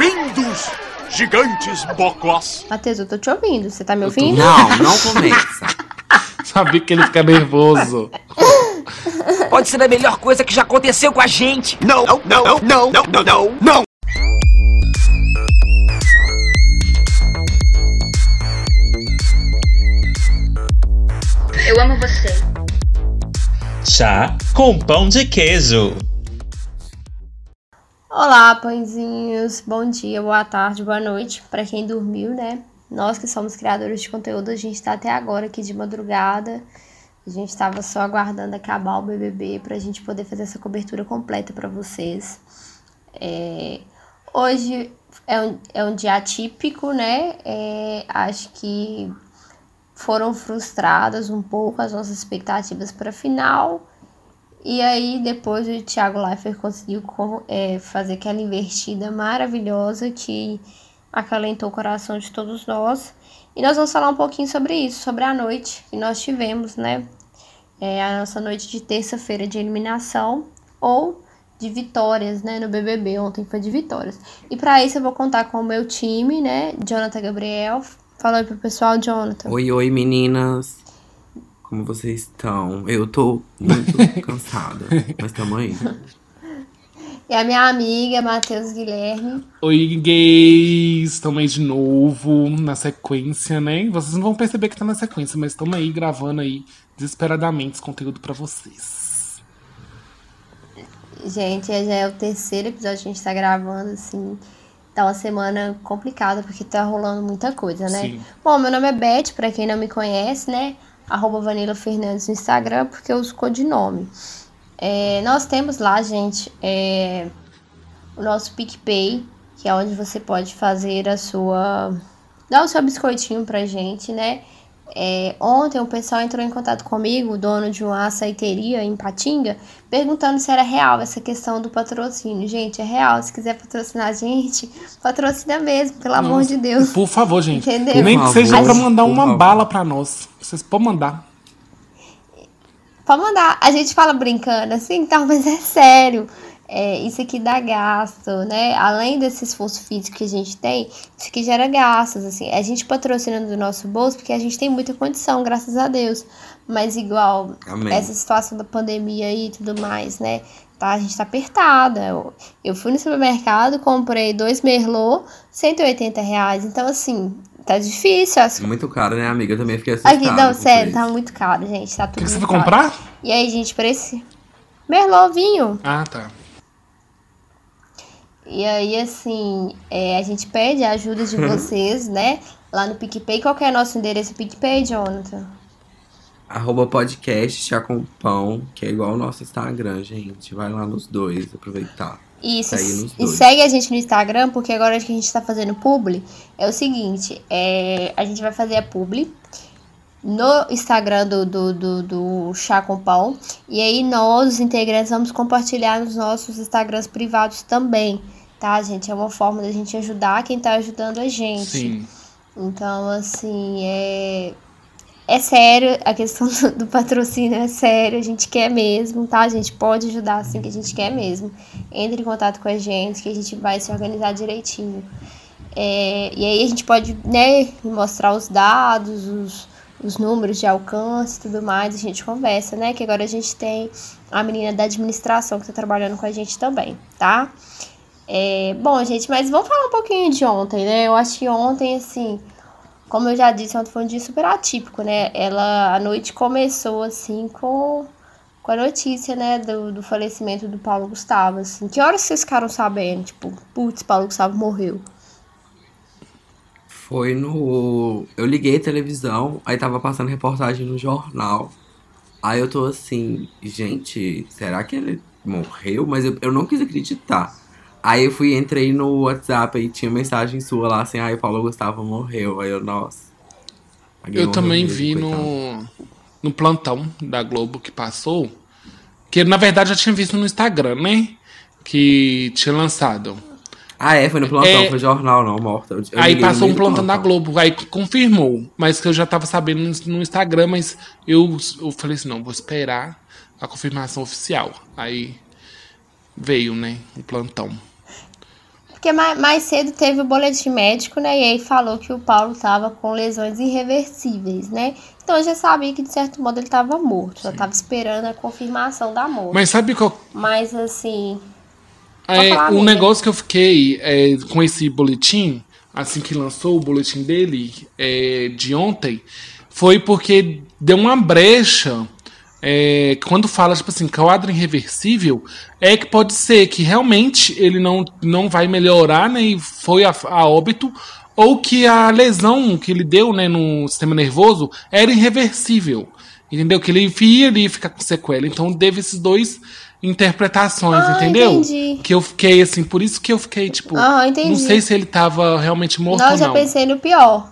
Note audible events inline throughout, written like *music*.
Bem-vindos, gigantes bocós. Matheus, eu tô te ouvindo. Você tá me ouvindo? Não, não começa. *laughs* Sabia que ele fica nervoso. *laughs* Pode ser a melhor coisa que já aconteceu com a gente. Não, não, não, não, não, não, não, não. Eu amo você. Chá com pão de queijo. Olá, pãezinhos. Bom dia, boa tarde, boa noite para quem dormiu, né? Nós que somos criadores de conteúdo, a gente tá até agora aqui de madrugada. A gente estava só aguardando acabar o BBB para a gente poder fazer essa cobertura completa para vocês. É... Hoje é um, é um dia atípico, né? É... Acho que foram frustradas um pouco as nossas expectativas para final. E aí, depois o Thiago Leifert conseguiu é, fazer aquela invertida maravilhosa que acalentou o coração de todos nós. E nós vamos falar um pouquinho sobre isso, sobre a noite que nós tivemos, né? É a nossa noite de terça-feira de eliminação ou de vitórias, né, no BBB. Ontem foi de vitórias. E para isso eu vou contar com o meu time, né, Jonathan Gabriel. Fala aí pro pessoal, Jonathan. Oi, oi, meninas. Como vocês estão? Eu tô muito *laughs* cansada, mas tamo aí. E a minha amiga, Matheus Guilherme. Oi, gays! Estamos aí de novo na sequência, né? Vocês não vão perceber que tá na sequência, mas estamos aí gravando aí desesperadamente esse conteúdo para vocês. Gente, já é o terceiro episódio que a gente tá gravando, assim. Tá uma semana complicada, porque tá rolando muita coisa, né? Sim. Bom, meu nome é Beth, pra quem não me conhece, né? Arroba Vanilla Fernandes no Instagram, porque eu uso codinome. É, nós temos lá, gente, é, o nosso PicPay, que é onde você pode fazer a sua. dar o seu biscoitinho pra gente, né? É, ontem o pessoal entrou em contato comigo, o dono de uma açaiteria em Patinga, perguntando se era real essa questão do patrocínio. Gente, é real. Se quiser patrocinar a gente, *laughs* patrocina mesmo, pelo Nossa, amor de Deus. Por favor, gente. Entendeu? Nem que seja pra mandar por uma favor. bala pra nós. Vocês podem mandar. Pode mandar. A gente fala brincando assim, tal, mas é sério. É, isso aqui dá gasto, né? Além desse esforço físico que a gente tem, isso aqui gera gastos, assim. A gente patrocina do nosso bolso porque a gente tem muita condição, graças a Deus. Mas igual Amém. essa situação da pandemia aí e tudo mais, né? Tá, a gente tá apertada. Eu, eu fui no supermercado, comprei dois Merlot, 180 reais. Então, assim, tá difícil. As... Muito caro, né, amiga? Eu também fiquei assustada. Aqui, não, o sério, tá muito caro, gente. Tá O tudo que, que você vai comprar? E aí, gente, pra esse Merlot vinho. Ah, tá. E aí, assim, é, a gente pede a ajuda de *laughs* vocês, né? Lá no PicPay. Qual que é o nosso endereço PicPay, Jonathan? Arroba podcast chá com pão, que é igual o nosso Instagram, gente. Vai lá nos dois, aproveitar. Isso. E segue a gente no Instagram, porque agora que a gente tá fazendo publi, é o seguinte, é, a gente vai fazer a publi no Instagram do, do, do, do Chá com Pão. E aí nós, os integrantes, vamos compartilhar nos nossos Instagrams privados também. Tá, gente? É uma forma da gente ajudar quem tá ajudando a gente. Sim. Então, assim, é. É sério, a questão *laughs* do, patrocínio é sério, a gente quer mesmo, tá? A gente pode ajudar assim que a gente quer mesmo. Entre em contato com a gente, que a gente vai se organizar direitinho. É, e aí a gente pode, né, mostrar os dados, os, os números de alcance e tudo mais, a gente conversa, né? Que agora a gente tem a menina da administração que tá trabalhando com a gente também, tá? É, bom, gente, mas vamos falar um pouquinho de ontem, né? Eu acho que ontem, assim, como eu já disse, ontem foi um dia super atípico, né? Ela, a noite começou, assim, com, com a notícia, né, do, do falecimento do Paulo Gustavo, assim. Que horas vocês ficaram sabendo? Tipo, putz, Paulo Gustavo morreu. Foi no. Eu liguei a televisão, aí tava passando reportagem no jornal. Aí eu tô assim, gente, será que ele morreu? Mas eu, eu não quis acreditar. Aí eu fui, entrei no WhatsApp e tinha mensagem sua lá assim, ai, o Paulo Gustavo morreu. Aí eu, nossa. Eu também mesmo, vi coitado. no, no plantão da Globo que passou. Que na verdade eu já tinha visto no Instagram, né? Que tinha lançado. Ah, é, foi no plantão, É. foi jornal, não, morta. Eu- aí passou um do plantão da Globo, aí confirmou. Mas que eu já tava sabendo no, no Instagram, mas eu, eu falei assim, não, vou esperar a confirmação oficial. Aí veio, né, o plantão. Porque mais, mais cedo teve o boletim médico, né? E aí falou que o Paulo tava com lesões irreversíveis, né? Então eu já sabia que, de certo modo, ele tava morto. Só tava esperando a confirmação da morte. Mas sabe qual. Mas assim. É, falar, um negócio que eu fiquei é, com esse boletim, assim que lançou o boletim dele é, de ontem, foi porque deu uma brecha. É, quando fala, tipo assim, quadro irreversível, é que pode ser que realmente ele não, não vai melhorar, né? E foi a, a óbito, ou que a lesão que ele deu, né, no sistema nervoso era irreversível. Entendeu? Que ele ia ali ficar com sequela. Então teve esses dois interpretações, Ah, entendeu? entendi. Que eu fiquei assim, por isso que eu fiquei, tipo, entendi. não sei se ele tava realmente morto Não, eu já não. pensei no pior.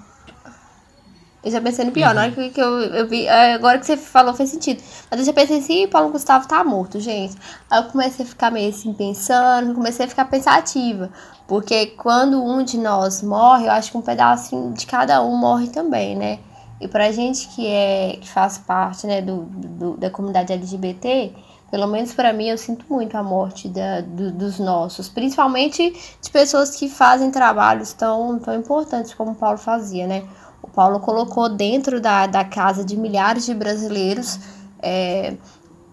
Eu já pensei no pior. Na hora que, que eu, eu vi. é, Agora que você falou fez sentido. Mas eu já pensei assim, "Ih, Paulo Gustavo tá morto, gente. Aí eu comecei a ficar meio assim pensando, comecei a ficar pensativa. Porque quando um de nós morre, eu acho que um pedacinho de cada um morre também, né? E pra gente que é que faz parte, né, do, do- da comunidade LGBT, pelo menos pra mim, eu sinto muito a morte da, do- dos nossos, principalmente de pessoas que fazem trabalhos tão, tão importantes como o Paulo fazia, né? O Paulo colocou dentro da, da casa de milhares de brasileiros é,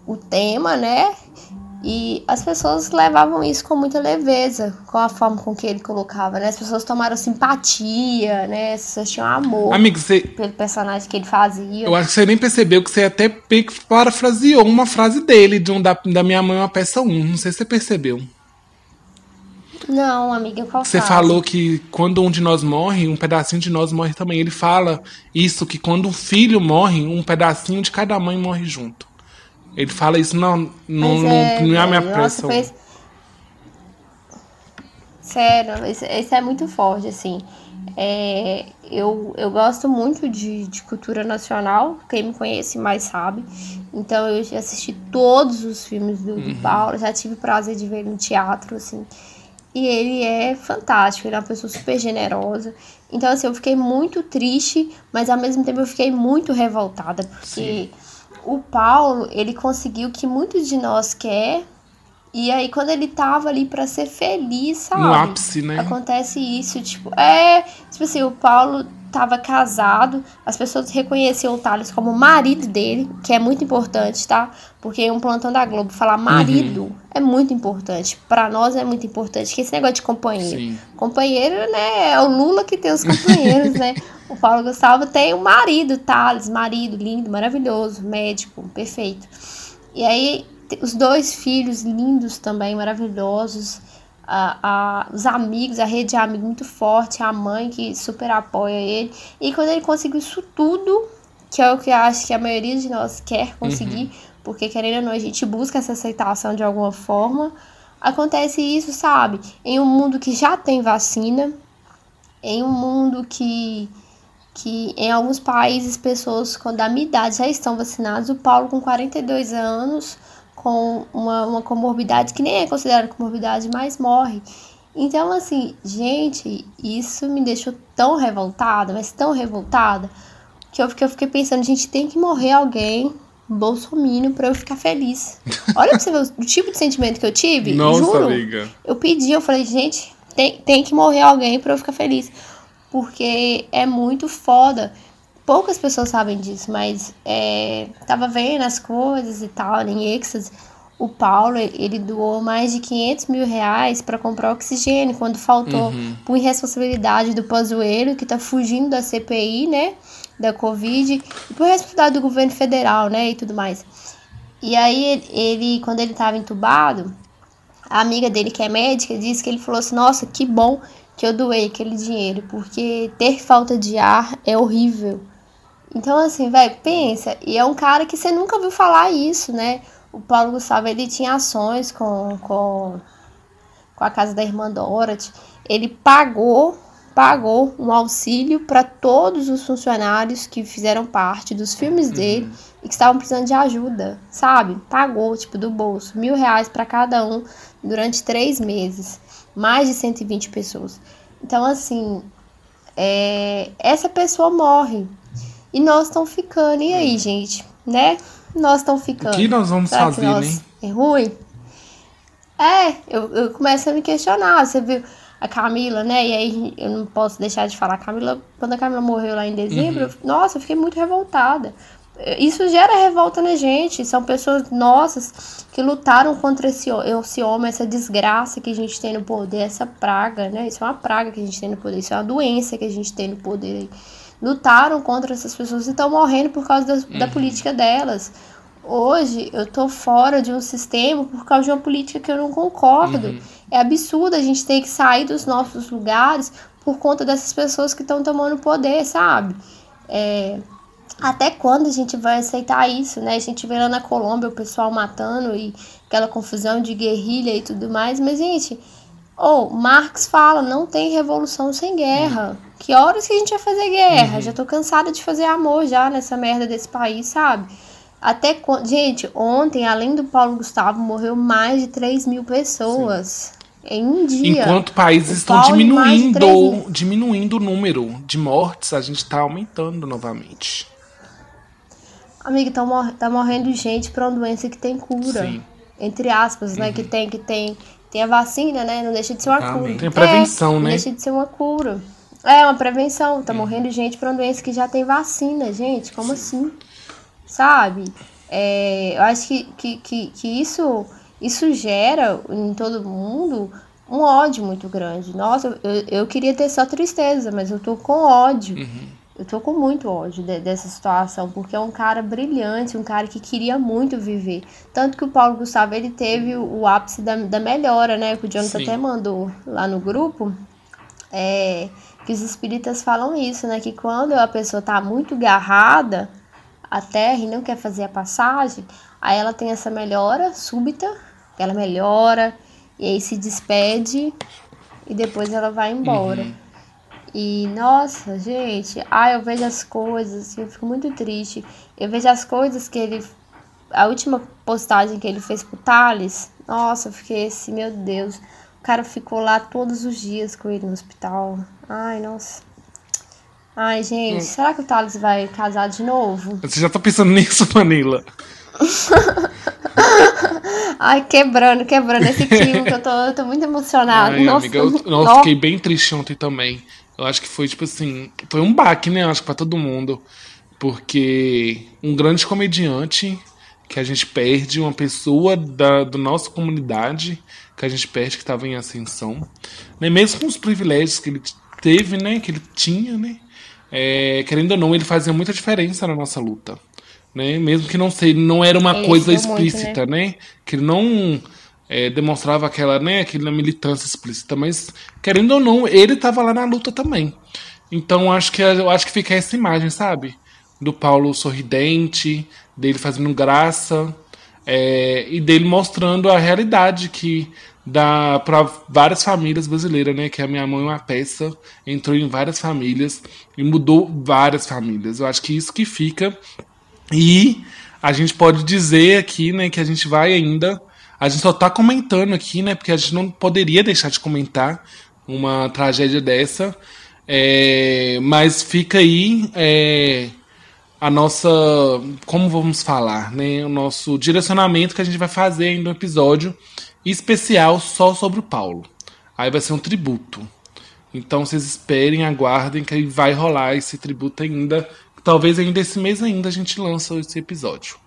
o tema, né? E as pessoas levavam isso com muita leveza, com a forma com que ele colocava, né? As pessoas tomaram simpatia, né? As pessoas tinham amor Amigo, você, pelo personagem que ele fazia. eu acho que você nem percebeu que você até parafraseou uma frase dele, de um da, da Minha Mãe Uma Peça 1. Não sei se você percebeu. Não, amiga, qual Você falou que quando um de nós morre, um pedacinho de nós morre também. Ele fala isso, que quando um filho morre, um pedacinho de cada mãe morre junto. Ele fala isso não, não, não, é, não é a minha pressão. fez- Sério, isso, isso é muito forte, assim. É, eu, eu gosto muito de, de cultura nacional, quem me conhece mais sabe. Então eu assisti todos os filmes do, do Paulo, já tive o prazer de ver no teatro, assim. E ele é fantástico, ele é uma pessoa super generosa. Então, assim, eu fiquei muito triste, mas ao mesmo tempo eu fiquei muito revoltada, porque o Paulo, ele conseguiu o que muitos de nós quer. E aí, quando ele tava ali pra ser feliz, sabe? No ápice, né? Acontece isso, tipo, é. Tipo assim, o Paulo tava casado, as pessoas reconheciam o Thales como marido dele, que é muito importante, tá? Porque um plantão da Globo falar marido Uhum. é muito importante. Pra nós é muito importante, que esse negócio de companheiro. Sim. Companheiro, né? É o Lula que tem os companheiros, né? *laughs* O Paulo Gustavo tem o marido, Thales, marido lindo, maravilhoso, médico, perfeito. E aí, os dois filhos lindos também, maravilhosos. A, a- os amigos, a rede de amigos muito forte, a mãe que super apoia ele. E quando ele conseguiu isso tudo, que é o que eu acho que a maioria de nós quer conseguir, porque querendo ou não, a gente busca essa aceitação de alguma forma. Acontece isso, sabe? Em um mundo que já tem vacina, em um mundo que, que em alguns países pessoas com da minha idade já estão vacinadas. O Paulo com 42 anos, com uma, uma comorbidade que nem é considerada comorbidade, mas morre. Então, assim, gente, isso me deixou tão revoltada, mas tão revoltada, que eu, que eu fiquei pensando, gente, tem que morrer alguém bolsominion pra eu ficar feliz. *laughs* Olha pra você ver o, o tipo de sentimento que eu tive. Nossa, juro. amiga. Eu pedi, eu falei, gente, tem, tem que morrer alguém pra eu ficar feliz. Porque é muito foda. Poucas pessoas sabem disso, mas é, tava vendo as coisas e tal, em êxtase. O Paulo, ele doou mais de 500 mil reais pra comprar oxigênio quando faltou por irresponsabilidade do Pazuello, que tá fugindo da CPI, né, da Covid, e por responsabilidade do governo federal, né, e tudo mais. E aí, ele, ele, quando ele tava entubado, a amiga dele, que é médica, disse que ele falou assim: Nossa, que bom que eu doei aquele dinheiro, porque ter falta de ar é horrível. Então, assim, velho, pensa. E é um cara que você nunca ouviu falar isso, né? O Paulo Gustavo, ele tinha ações com, com, com a casa da irmã Dorothy. Ele pagou, pagou um auxílio para todos os funcionários que fizeram parte dos filmes dele e que estavam precisando de ajuda, sabe? Pagou, tipo, do bolso, mil reais para cada um durante três meses. Mais de 120 pessoas. Então, assim, é, essa pessoa morre. E nós estamos ficando. E aí, gente? Né? Nós estamos ficando. O que nós vamos Será fazer, nós né? É ruim? É, eu, eu começo a me questionar. Você viu a Camila, né? E aí eu não posso deixar de falar. A Camila, quando a Camila morreu lá em dezembro, eu- nossa, eu fiquei muito revoltada. Isso gera revolta na gente. São pessoas nossas que lutaram contra esse, esse homem, essa desgraça que a gente tem no poder, essa praga, né? Isso é uma praga que a gente tem no poder, isso é uma doença que a gente tem no poder aí. Lutaram contra essas pessoas e estão morrendo por causa das- da política delas. Hoje eu tô fora de um sistema por causa de uma política que eu não concordo. É absurdo a gente ter que sair dos nossos lugares por conta dessas pessoas que estão tomando poder, sabe? É, até quando a gente vai aceitar isso, né? A gente vê lá na Colômbia o pessoal matando e aquela confusão de guerrilha e tudo mais, mas, gente, ou Marx fala, não tem revolução sem guerra. Que horas que a gente vai fazer guerra? Já tô cansada de fazer amor já nessa merda desse país, sabe? Até quando. Gente, ontem, além do Paulo Gustavo, morreu mais de 3 mil pessoas. Em um dia. Enquanto países estão diminuindo, diminuindo o número de mortes, a gente tá aumentando novamente. Amiga, tá, mor tá morrendo gente pra uma doença que tem cura. Sim. Entre aspas, né? Que tem, que tem. Tem a vacina, né? Não deixa de ser uma Também. cura. Tem a prevenção, É, né? Não deixa de ser uma cura. É, uma prevenção. Tá morrendo gente pra uma doença que já tem vacina, gente. Como assim? Sabe? É, eu acho que, que, que, que isso, isso gera em todo mundo um ódio muito grande. Nossa, eu, eu queria ter só tristeza, mas eu tô com ódio. Eu tô com muito ódio de- dessa situação, porque é um cara brilhante, um cara que queria muito viver. Tanto que o Paulo Gustavo, ele teve o, ápice da, da melhora, né? Que o Jonathan Sim. até mandou lá no grupo. É, que os espíritas falam isso, né? Que quando a pessoa tá muito garrada à terra e não quer fazer a passagem, aí ela tem essa melhora súbita, ela melhora, e aí se despede e depois ela vai embora. E nossa, gente, ah, eu vejo as coisas, eu fico muito triste. Eu vejo as coisas que ele. A última postagem que ele fez pro Thales, nossa, eu fiquei assim, meu Deus. O cara ficou lá todos os dias com ele no hospital. Ai, nossa. Ai, gente, será que o Thales vai casar de novo? Você já tá pensando nisso, *laughs* Manila? *laughs* Ai, quebrando, quebrando esse clima que eu tô, eu tô muito emocionada. Ai, nossa, amiga, eu, nossa, nossa. fiquei bem triste ontem também. Eu acho que foi, tipo assim, foi um baque, né? Eu acho que pra todo mundo. Porque um grande comediante que a gente perde, uma pessoa da, da nossa comunidade que a gente perde, que estava em ascensão. Né? Mesmo com os privilégios que ele teve, né? Que ele tinha, né? É, querendo ou não, ele fazia muita diferença na nossa luta. Né? Mesmo que não, sei, não era uma Ele coisa ajudou muito, explícita, né? Que ele não é, demonstrava aquela, né, aquela militância explícita, mas querendo ou não, ele estava lá na luta também. Então acho que eu acho que fica essa imagem, sabe? Do Paulo sorridente, dele fazendo graça é, e dele mostrando a realidade que dá para várias famílias brasileiras, né? Que a minha mãe é uma peça, entrou em várias famílias e mudou várias famílias. Eu acho que isso que fica e a gente pode dizer aqui, né, que a gente vai ainda. A gente só tá comentando aqui, né? Porque a gente não poderia deixar de comentar uma tragédia dessa. É, mas fica aí é, a nossa. Como vamos falar, né? O nosso direcionamento que a gente vai fazer ainda um episódio especial só sobre o Paulo. Aí vai ser um tributo. Então vocês esperem, aguardem que vai rolar esse tributo ainda. Talvez ainda esse mês ainda a gente lança esse episódio.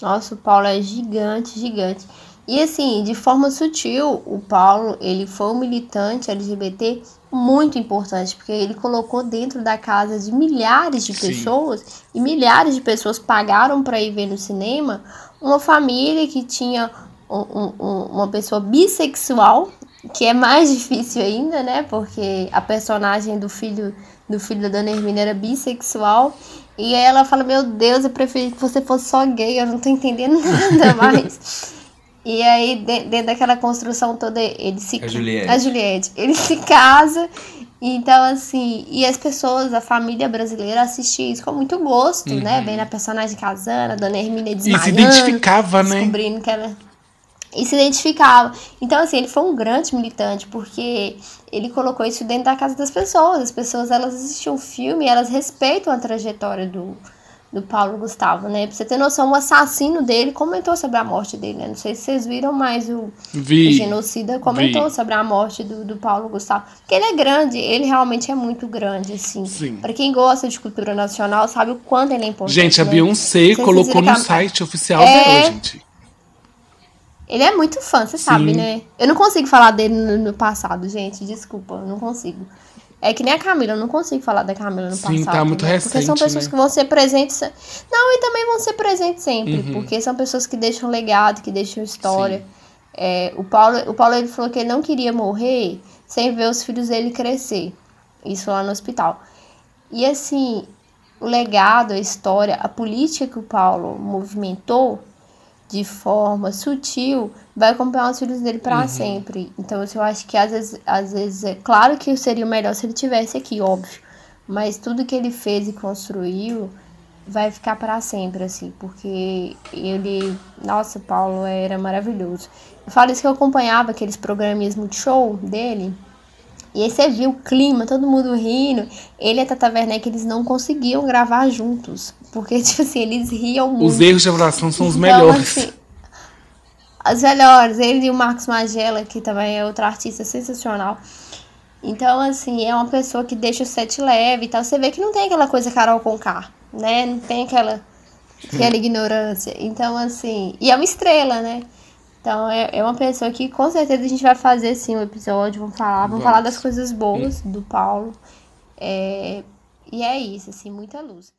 Nossa, o Paulo é gigante, gigante. E assim, de forma sutil, o Paulo, ele foi um militante LGBT muito importante, porque ele colocou dentro da casa de milhares de Sim. pessoas, e milhares de pessoas pagaram para ir ver no cinema, uma família que tinha um- um- um- uma pessoa bissexual, que é mais *laughs* difícil ainda, né? Porque a personagem do filho do filho da Dona Hermínia era bissexual. E aí ela fala, meu Deus, eu preferi que você fosse só gay, eu não tô entendendo *laughs* nada mais. e aí, de- dentro daquela construção toda, ele se A Juliette. a Juliette. Ele se casa. Então, assim, e as pessoas, a família brasileira assistia isso com muito gosto, né? Vendo a personagem casando, a Dona Hermínia Uhum. E se desmaiando. identificava, né? Descobrindo que ela e se identificava. Então, assim, ele foi um grande militante, porque ele colocou isso dentro da casa das pessoas. As pessoas, elas assistiam o filme, elas respeitam a trajetória do, do Paulo Gustavo, né? Pra você ter noção, o assassino dele comentou sobre a morte dele, né? Não sei se vocês viram, mas o, Vi. o genocida comentou vi. sobre a morte do, do Paulo Gustavo. Porque ele é grande, ele realmente é muito grande, assim. Sim. Pra quem gosta de cultura nacional, sabe o quanto ele é importante. Gente, a né? Beyoncé colocou no a- site oficial É. dela, gente. Ele é muito fã, você sabe, Sim. né? Eu não consigo falar dele no, no passado, gente. Desculpa, eu não consigo. É que nem a Camila, eu não consigo falar da Camila no Sim, passado. tá muito né? Porque são recente, pessoas né? que vão ser presentes. se- Não, e também vão ser presentes sempre. Uhum. Porque são pessoas que deixam legado, que deixam história. É, o Paulo, o Paulo ele falou que ele não queria morrer sem ver os filhos dele crescer. Isso lá no hospital. E assim, o legado, a história, a política que o Paulo movimentou de forma sutil vai acompanhar os filhos dele para sempre. Então, eu acho que às vezes, às vezes é claro que seria melhor se ele tivesse aqui, óbvio. Mas tudo que ele fez e construiu vai ficar para sempre, assim, porque ele, nossa, Paulo era maravilhoso. Eu falo isso que eu acompanhava aqueles programinhas multishow dele. E aí você viu o clima, todo mundo rindo. Ele e a Tata Werneck, eles não conseguiam gravar juntos. Porque, *laughs* tipo assim, eles riam muito. Os erros de avaliação são os Então, melhores. assim, as melhores. Ele e o Marcos Magela, que também é outro artista sensacional. Então, assim, é uma pessoa que deixa o set leve e tal. Você vê que não tem aquela coisa Carol com K, né? Não tem aquela, *laughs* aquela ignorância. Então, assim, e é uma estrela, né? Então, é, é uma pessoa que com certeza a gente vai fazer, sim, um episódio. Vamos falar, vamos, falar das coisas boas do Paulo. É, e é isso, assim, muita luz.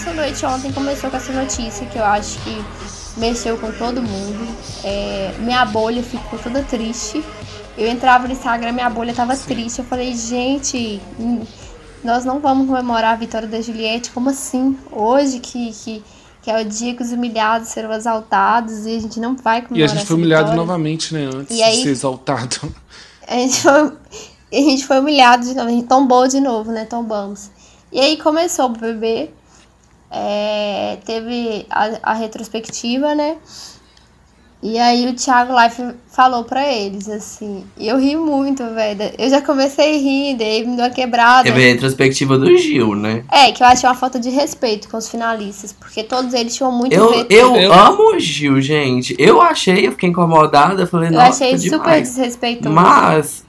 Nossa noite ontem começou com essa notícia que eu acho que mexeu com todo mundo. É, minha bolha ficou toda triste. Eu entrava no Instagram, minha bolha tava triste. Eu falei, gente, hum, nós não vamos comemorar a vitória da Juliette. Como assim? Hoje que, que, que é o dia que os humilhados serão exaltados e a gente não vai comemorar E a gente foi humilhado vitória. novamente, né? Antes E aí- de ser exaltado. A gente foi, a gente foi humilhado de novo, a gente tombou de novo, né? Tombamos. E aí começou o BBB. É, teve a, a retrospectiva, né? E aí o Thiago Life falou pra eles, assim. E eu ri muito, velho. Eu já comecei rindo, aí me deu uma quebrada. Teve a retrospectiva do Gil, né? É, que eu achei uma falta de respeito com os finalistas, porque todos eles tinham muito Eu, eu, Eu- amo o Gil, gente. Eu achei, eu fiquei incomodada. Eu falei, Eu nossa, achei demais. super desrespeitoso. Mas,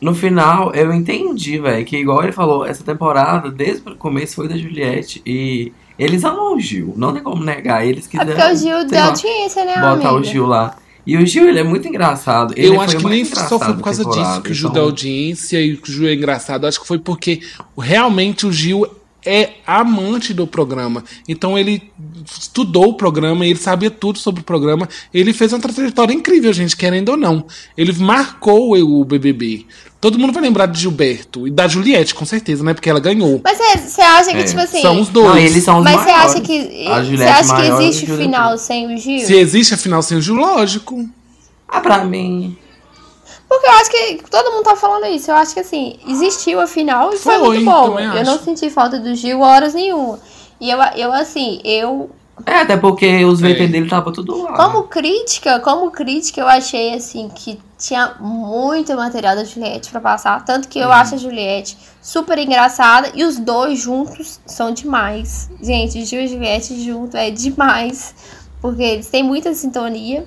no final, eu entendi, velho, que igual ele falou, essa temporada, desde o começo, foi da Juliette. E eles amam o Gil. Não tem como negar. Eles É quiseram. porque o Gil deu audiência, né, botar amiga? o Gil lá. E o Gil, ele é muito engraçado. Ele eu acho que nem só foi engraçado por causa disso que o Gil então- dá audiência e que o Gil é engraçado. Eu acho que foi porque realmente o Gil é amante do programa. Então ele estudou o programa, ele sabia tudo sobre o programa. Ele fez uma trajetória incrível, gente, querendo ou não. Ele marcou o BBB. Todo mundo vai lembrar de Gilberto e da Juliette, com certeza, né? Porque ela ganhou. Mas você acha que, É, tipo assim. São os dois. Não, eles são os Mas você acha que. Você acha que existe final sem o Gil? Se existe a final sem o Gil, lógico. Ah, pra mim. Porque eu acho que todo mundo tá falando isso. Eu acho que assim, existiu a final e foi, Foi, muito bom. Eu acho. não senti falta do Gil horas nenhuma. E eu, eu assim, eu. É, até porque os VT dele tava tudo lá. Como crítica, como crítica, eu achei assim que tinha muito material da Juliette pra passar. Tanto que eu Uhum. acho a Juliette super engraçada. E os dois juntos são demais. Gente, Gil e Juliette junto é demais. Porque eles têm muita sintonia.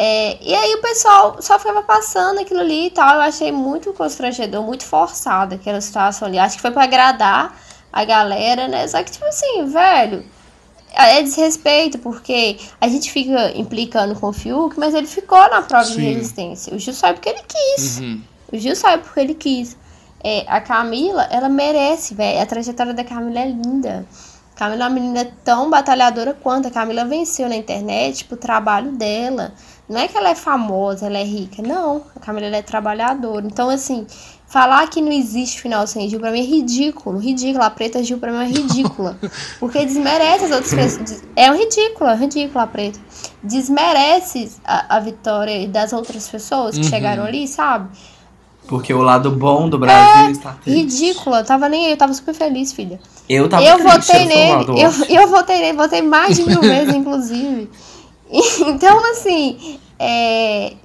É, e aí o pessoal só ficava passando aquilo ali e tal. Eu achei muito constrangedor, muito forçado aquela situação ali. Acho que foi pra agradar a galera, né? Só que, tipo assim, velho, é desrespeito, porque a gente fica implicando com o Fiuk, mas ele ficou na prova de Sim. resistência. O Gil saiu porque ele quis. Uhum. O Gil saiu porque ele quis. É, a Camila, ela merece, velho. A trajetória da Camila é linda. A Camila é uma menina tão batalhadora quanto. A Camila venceu na internet pro trabalho dela. Não é que ela é famosa, ela é rica. Não, a Camila é trabalhadora. Então, assim, falar que não existe final sem Gil pra mim é ridículo. Ridículo. A preta Gil pra mim é ridícula. *laughs* Porque desmerece as outras pessoas. É um ridículo, é um ridículo a preta. Desmerece a, a vitória das outras pessoas que Uhum. chegaram ali, sabe? Porque o lado bom do Brasil está triste. Ridícula. Eu tava nem aí, eu tava super feliz, filha. Eu tava eu triste, votei eu nele. Eu, eu votei nele, votei mais de mil *laughs* vezes, inclusive. *laughs* Então, assim, é, eu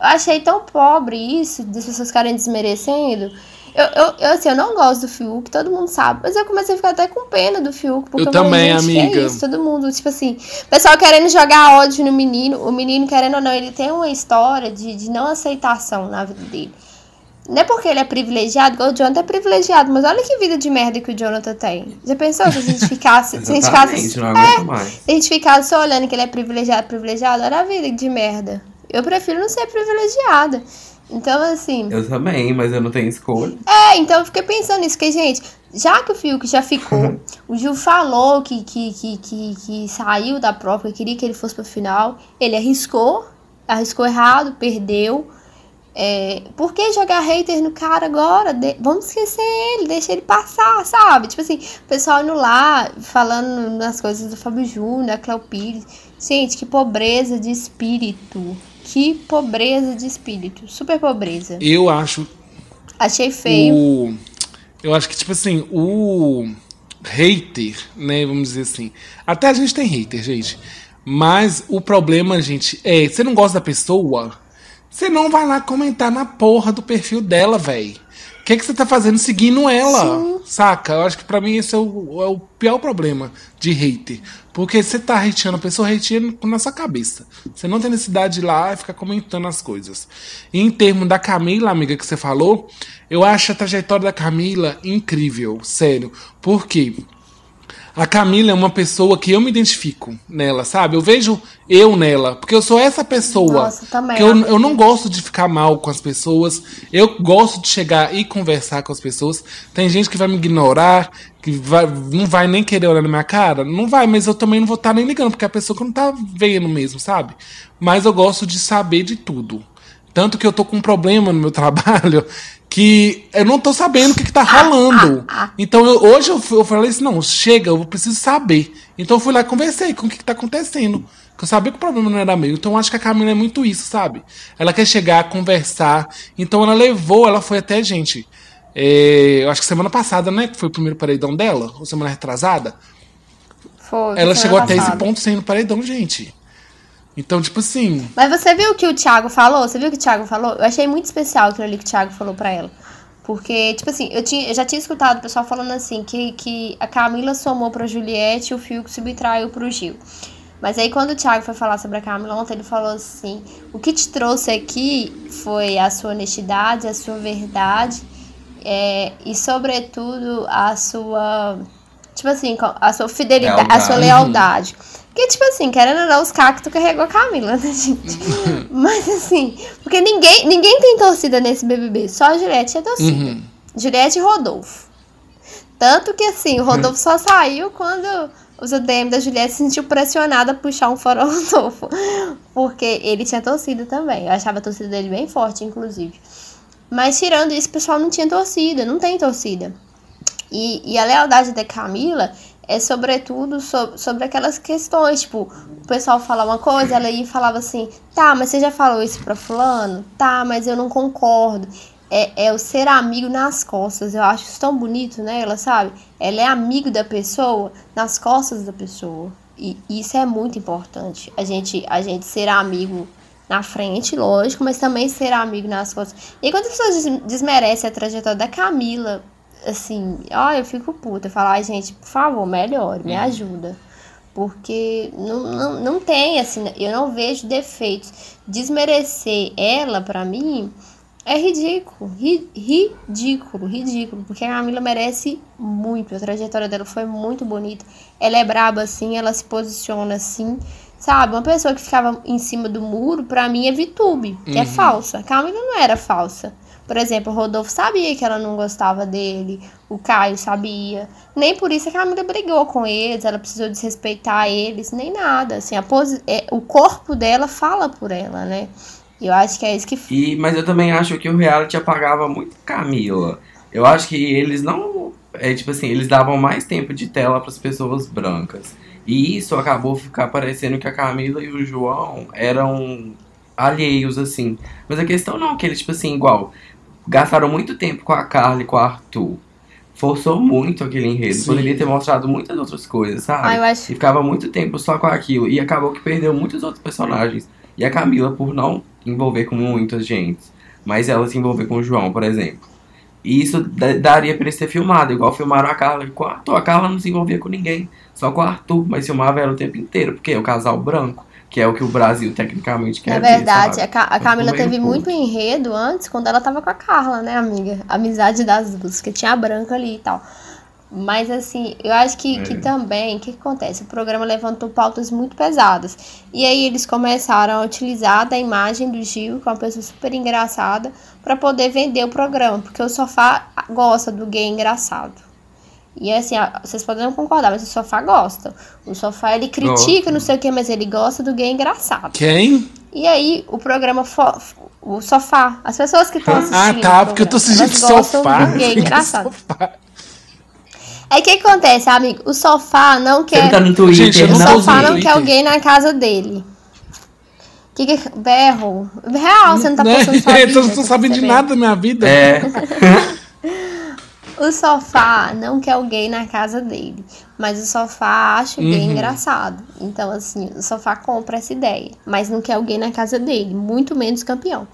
achei tão pobre isso, das pessoas ficarem desmerecendo. Eu, eu, eu, assim, eu não gosto do Fiuk, todo mundo sabe. Mas eu comecei a ficar até com pena do Fiuk. Porque Eu falei, também, gente, que amiga. É isso, todo mundo, tipo assim, o pessoal querendo jogar ódio no menino. O menino, querendo ou não, ele tem uma história de, de não aceitação na vida dele. Não é porque ele é privilegiado, igual o Jonathan é privilegiado, mas olha que vida de merda que o Jonathan tem. Já pensou se a gente ficasse. se a gente ficasse. não aguento mais. Se a gente ficasse só olhando que ele é privilegiado, privilegiado, olha a vida de merda. Eu prefiro não ser privilegiada. Então, assim. Eu também, mas eu não tenho escolha. É, então eu fiquei pensando nisso, que, gente, já que o Fiuk já ficou, *laughs* o Gil falou que, que, que, que, que saiu da prova, que queria que ele fosse pro final, ele arriscou, arriscou errado, perdeu. É, por que jogar hater no cara agora? De- vamos esquecer ele, deixa ele passar, sabe? Tipo assim, o pessoal indo lá, falando nas coisas do Fábio Júnior, da Cléo Pires. Gente, que pobreza de espírito. Que pobreza de espírito. Super pobreza. Eu acho Achei feio. o. Eu acho que, tipo assim, o hater, né? Vamos dizer assim. Até a gente tem hater, gente. Mas o problema, gente, é. Você não gosta da pessoa? Você não vai lá comentar na porra do perfil dela, véi. O que, que você tá fazendo seguindo ela? Saca? Eu acho que pra mim esse é o, é o pior problema de hater. Porque você tá hateando a pessoa, hateando na sua cabeça. Você não tem necessidade de ir lá e ficar comentando as coisas. E em termos da Camila, amiga, que você falou, eu acho a trajetória da Camila incrível, sério. Por quê? A Camila é uma pessoa que eu me identifico nela, sabe? Eu vejo eu nela, porque eu sou essa pessoa. Nossa, também, que eu, eu não gosto de ficar mal com as pessoas. Eu gosto de chegar e conversar com as pessoas. Tem gente que vai me ignorar, que vai, não vai nem querer olhar na minha cara. Não vai, mas eu também não vou estar nem ligando, porque é a pessoa que não tá vendo mesmo, sabe? Mas eu gosto de saber de tudo. Tanto que eu tô com um problema no meu *laughs* trabalho que eu não tô sabendo o que, que tá rolando. Então eu- hoje eu, eu falei assim: não, chega, eu preciso saber. Então eu fui lá e conversei com o que, que tá acontecendo. Porque eu sabia que o problema não era meu. Então eu acho que a Camila é muito isso, sabe? Ela quer chegar, conversar. Então ela levou, ela foi até, gente. é, eu acho que semana passada, né? Que foi o primeiro paredão dela, ou semana retrasada. Foi. Ela chegou até esse ponto sem ir no paredão, gente. Então, tipo assim. Mas você viu o que o Thiago falou? Você viu o que o Thiago falou? Eu achei muito especial aquilo ali que o Thiago falou pra ela. Porque, tipo assim, eu, tinha, eu já tinha escutado o pessoal falando assim, que, que a Camila somou pra Juliette e o Fiuk subtraiu pro Gil. Mas aí quando o Thiago foi falar sobre a Camila ontem, ele falou assim, o que te trouxe aqui foi a sua honestidade, a sua verdade é, e sobretudo a sua, tipo assim, a sua fidelidade, a sua Lealdade. Porque, tipo assim, querendo ou não, os cactos carregou a Camila, né, gente? Mas assim, porque ninguém, ninguém tem torcida nesse BBB, só a Juliette é torcida. Uhum. Juliette e Rodolfo. Tanto que assim, o Rodolfo só saiu quando os ADM da Juliette se sentiu pressionada a puxar um fora Rodolfo. Porque ele tinha torcida também. Eu achava a torcida dele bem forte, inclusive. Mas tirando isso, o pessoal não tinha torcida, não tem torcida. E, e a lealdade da Camila é sobretudo so- sobre aquelas questões, tipo, o pessoal fala uma coisa, ela e falava assim, tá, mas você já falou isso pra fulano? Tá, mas eu não concordo. É, é o ser amigo nas costas, eu acho isso tão bonito, né, ela sabe? Ela é amigo da pessoa nas costas da pessoa. E isso é muito importante, a gente, a gente ser amigo na frente, lógico, mas também ser amigo nas costas. E quando as pessoas des- desmerecem a trajetória da Camila, assim, ó, eu fico puta. Eu falo, ai, gente, por favor, melhore, me ajuda. Porque não, não, não tem, assim, eu não vejo defeitos. Desmerecer ela, pra mim, é ridículo. Ri- ridículo, ridículo. Porque a Camila merece muito. A trajetória dela foi muito bonita. Ela é braba assim, ela se posiciona assim, Sabe? Uma pessoa que ficava em cima do muro, pra mim é VTube, que é Uhum. falsa. A Camila não era falsa. Por exemplo, o Rodolfo sabia que ela não gostava dele, o Caio sabia. Nem por isso a Camila brigou com eles, ela precisou desrespeitar eles, nem nada. Assim, a posi é, o corpo dela fala por ela, né? E eu acho que é isso que. E, mas eu também acho que o reality apagava muito Camila. Eu acho que eles não. É tipo assim, eles davam mais tempo de tela para as pessoas brancas. E isso acabou ficar parecendo que a Camila e o João eram alheios, assim. Mas a questão não é que eles, tipo assim, igual, gastaram muito tempo com a Carla e com o Arthur. Forçou muito aquele enredo. Sim. Poderia ter mostrado muitas outras coisas, sabe? Ah, eu acho- E ficava muito tempo só com aquilo. E acabou que perdeu muitos outros personagens. E a Camila, por não envolver com muita gente. Mas ela se envolver com o João, por exemplo. E isso da- daria pra eles ter filmado, igual filmaram a Carla e com o Arthur. A Carla não se envolvia com ninguém, só com o Arthur, mas filmava ela o tempo inteiro, porque é o casal branco, que é o que o Brasil tecnicamente quer É ver, verdade, a, Ca- a Mas Camila meio teve muito enredo antes, quando ela tava com a Carla, né, amiga? Amizade das duas, que tinha a branca ali e tal. Mas assim, eu acho que, que É. também, o que, que acontece? O programa levantou pautas muito pesadas. E aí eles começaram a utilizar da imagem do Gil, que é uma pessoa super engraçada, pra poder vender o programa, porque o sofá gosta do gay engraçado. E assim, a- vocês podem não concordar, mas o sofá gosta. O sofá ele critica, não sei o que, mas ele gosta do gay engraçado. Quem? E aí, o programa o sofá. As pessoas que estão assistindo. Ah, tá, porque eu tô assistindo sofá. do gay, *laughs* engraçado. Sofá. Aí o que acontece, amigo? O sofá não quer. tá no Twitter, Gente, eu O não sofá não Twitter. quer alguém na casa dele. Que que berro? Real, você não tá Né? postando sua *laughs* Eu não tô sabendo de nada da minha vida. É, *laughs* O sofá não quer alguém na casa dele, mas o sofá acha Uhum. engraçado. Então, assim, o sofá compra essa ideia, mas não quer alguém na casa dele, muito menos campeão.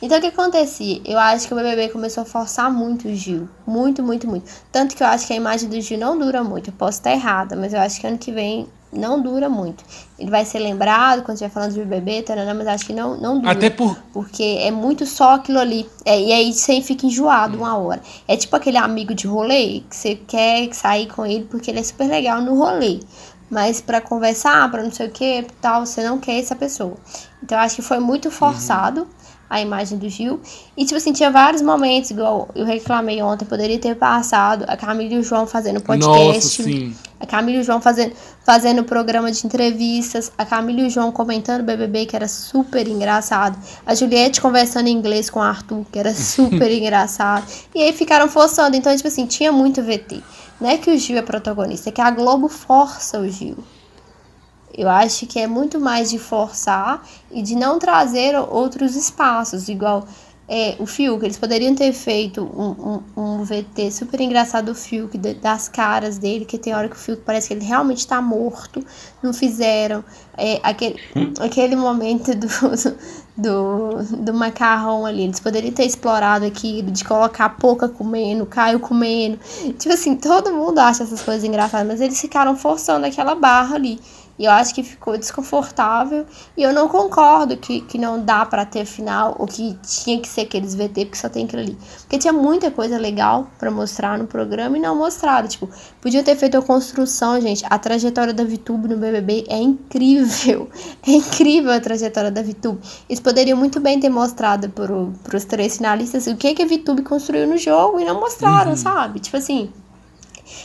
Então, o que acontecia? Eu acho que o BBB começou a forçar muito o Gil. Muito, muito, muito. Tanto que eu acho que a imagem do Gil não dura muito. Eu posso estar errada, mas eu acho que ano que vem não dura muito. Ele vai ser lembrado quando estiver falando de BBB, taranã, mas acho que não, não dura. Até por. Porque é muito só aquilo ali. É, e aí você fica enjoado uma hora. É tipo aquele amigo de rolê que você quer sair com ele porque ele é super legal no rolê. Mas pra conversar, pra não sei o que, tal, você não quer essa pessoa. Então eu acho que foi muito forçado a imagem do Gil. E tipo assim, tinha vários momentos, igual eu reclamei ontem, poderia ter passado a Camila e o João fazendo podcast. Nossa, sim. A Camila e o João fazendo, fazendo programa de entrevistas. A Camila e o João comentando BBB, que era super engraçado. A Juliette conversando em inglês com o Arthur, que era *laughs* super engraçado. E aí ficaram forçando. Então, tipo assim, tinha muito VT. Não é que o Gil é protagonista, é que a Globo força o Gil. Eu acho que é muito mais de forçar e de não trazer outros espaços, igual é, o Fiuk. Eles poderiam ter feito um, um, um VT super engraçado do Fiuk, das caras dele, que tem hora que o Fiuk parece que ele realmente tá morto. Não fizeram. É, aquele, aquele momento do, *laughs* do, do macarrão ali. Eles poderiam ter explorado aquilo, de colocar a Pouca comendo, Caio comendo. Tipo assim, todo mundo acha essas coisas engraçadas, mas eles ficaram forçando aquela barra ali. E eu acho que ficou desconfortável. E eu não concordo que, que não dá pra ter final, ou que tinha que ser aqueles VT, porque só tem aquilo ali. Porque tinha muita coisa legal pra mostrar no programa e não mostraram. Tipo, podia ter feito a construção, gente. A trajetória da VTube no BBB é incrível. *laughs* É incrível a trajetória da VTube. Eles poderiam muito bem ter mostrado pro, pros três finalistas o que, que a VTube construiu no jogo e não mostraram, sabe? Tipo assim.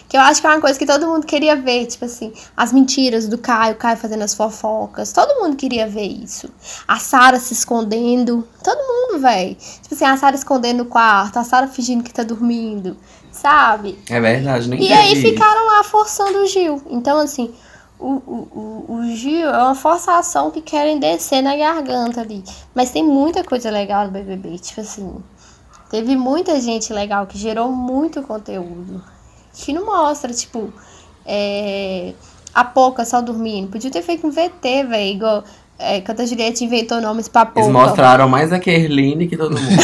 Que eu acho que é uma coisa que todo mundo queria ver, tipo assim, as mentiras do Caio, o Caio fazendo as fofocas, todo mundo queria ver isso. A Sara se escondendo, todo mundo, velho. Tipo assim, a Sara escondendo no quarto, a Sara fingindo que tá dormindo, sabe? é verdade, nem E aí ficaram lá forçando o Gil. Então, assim, o, o, o, o Gil é uma forçação que querem descer na garganta ali. Mas tem muita coisa legal no BBB, tipo assim. Teve muita gente legal que gerou muito conteúdo. Que não mostra, tipo, é, a Pouca só dormindo. Podia ter feito um VT, velho, igual é, quando a Juliette inventou nomes pra Pouca. Eles mostraram mais a Kerline que todo mundo.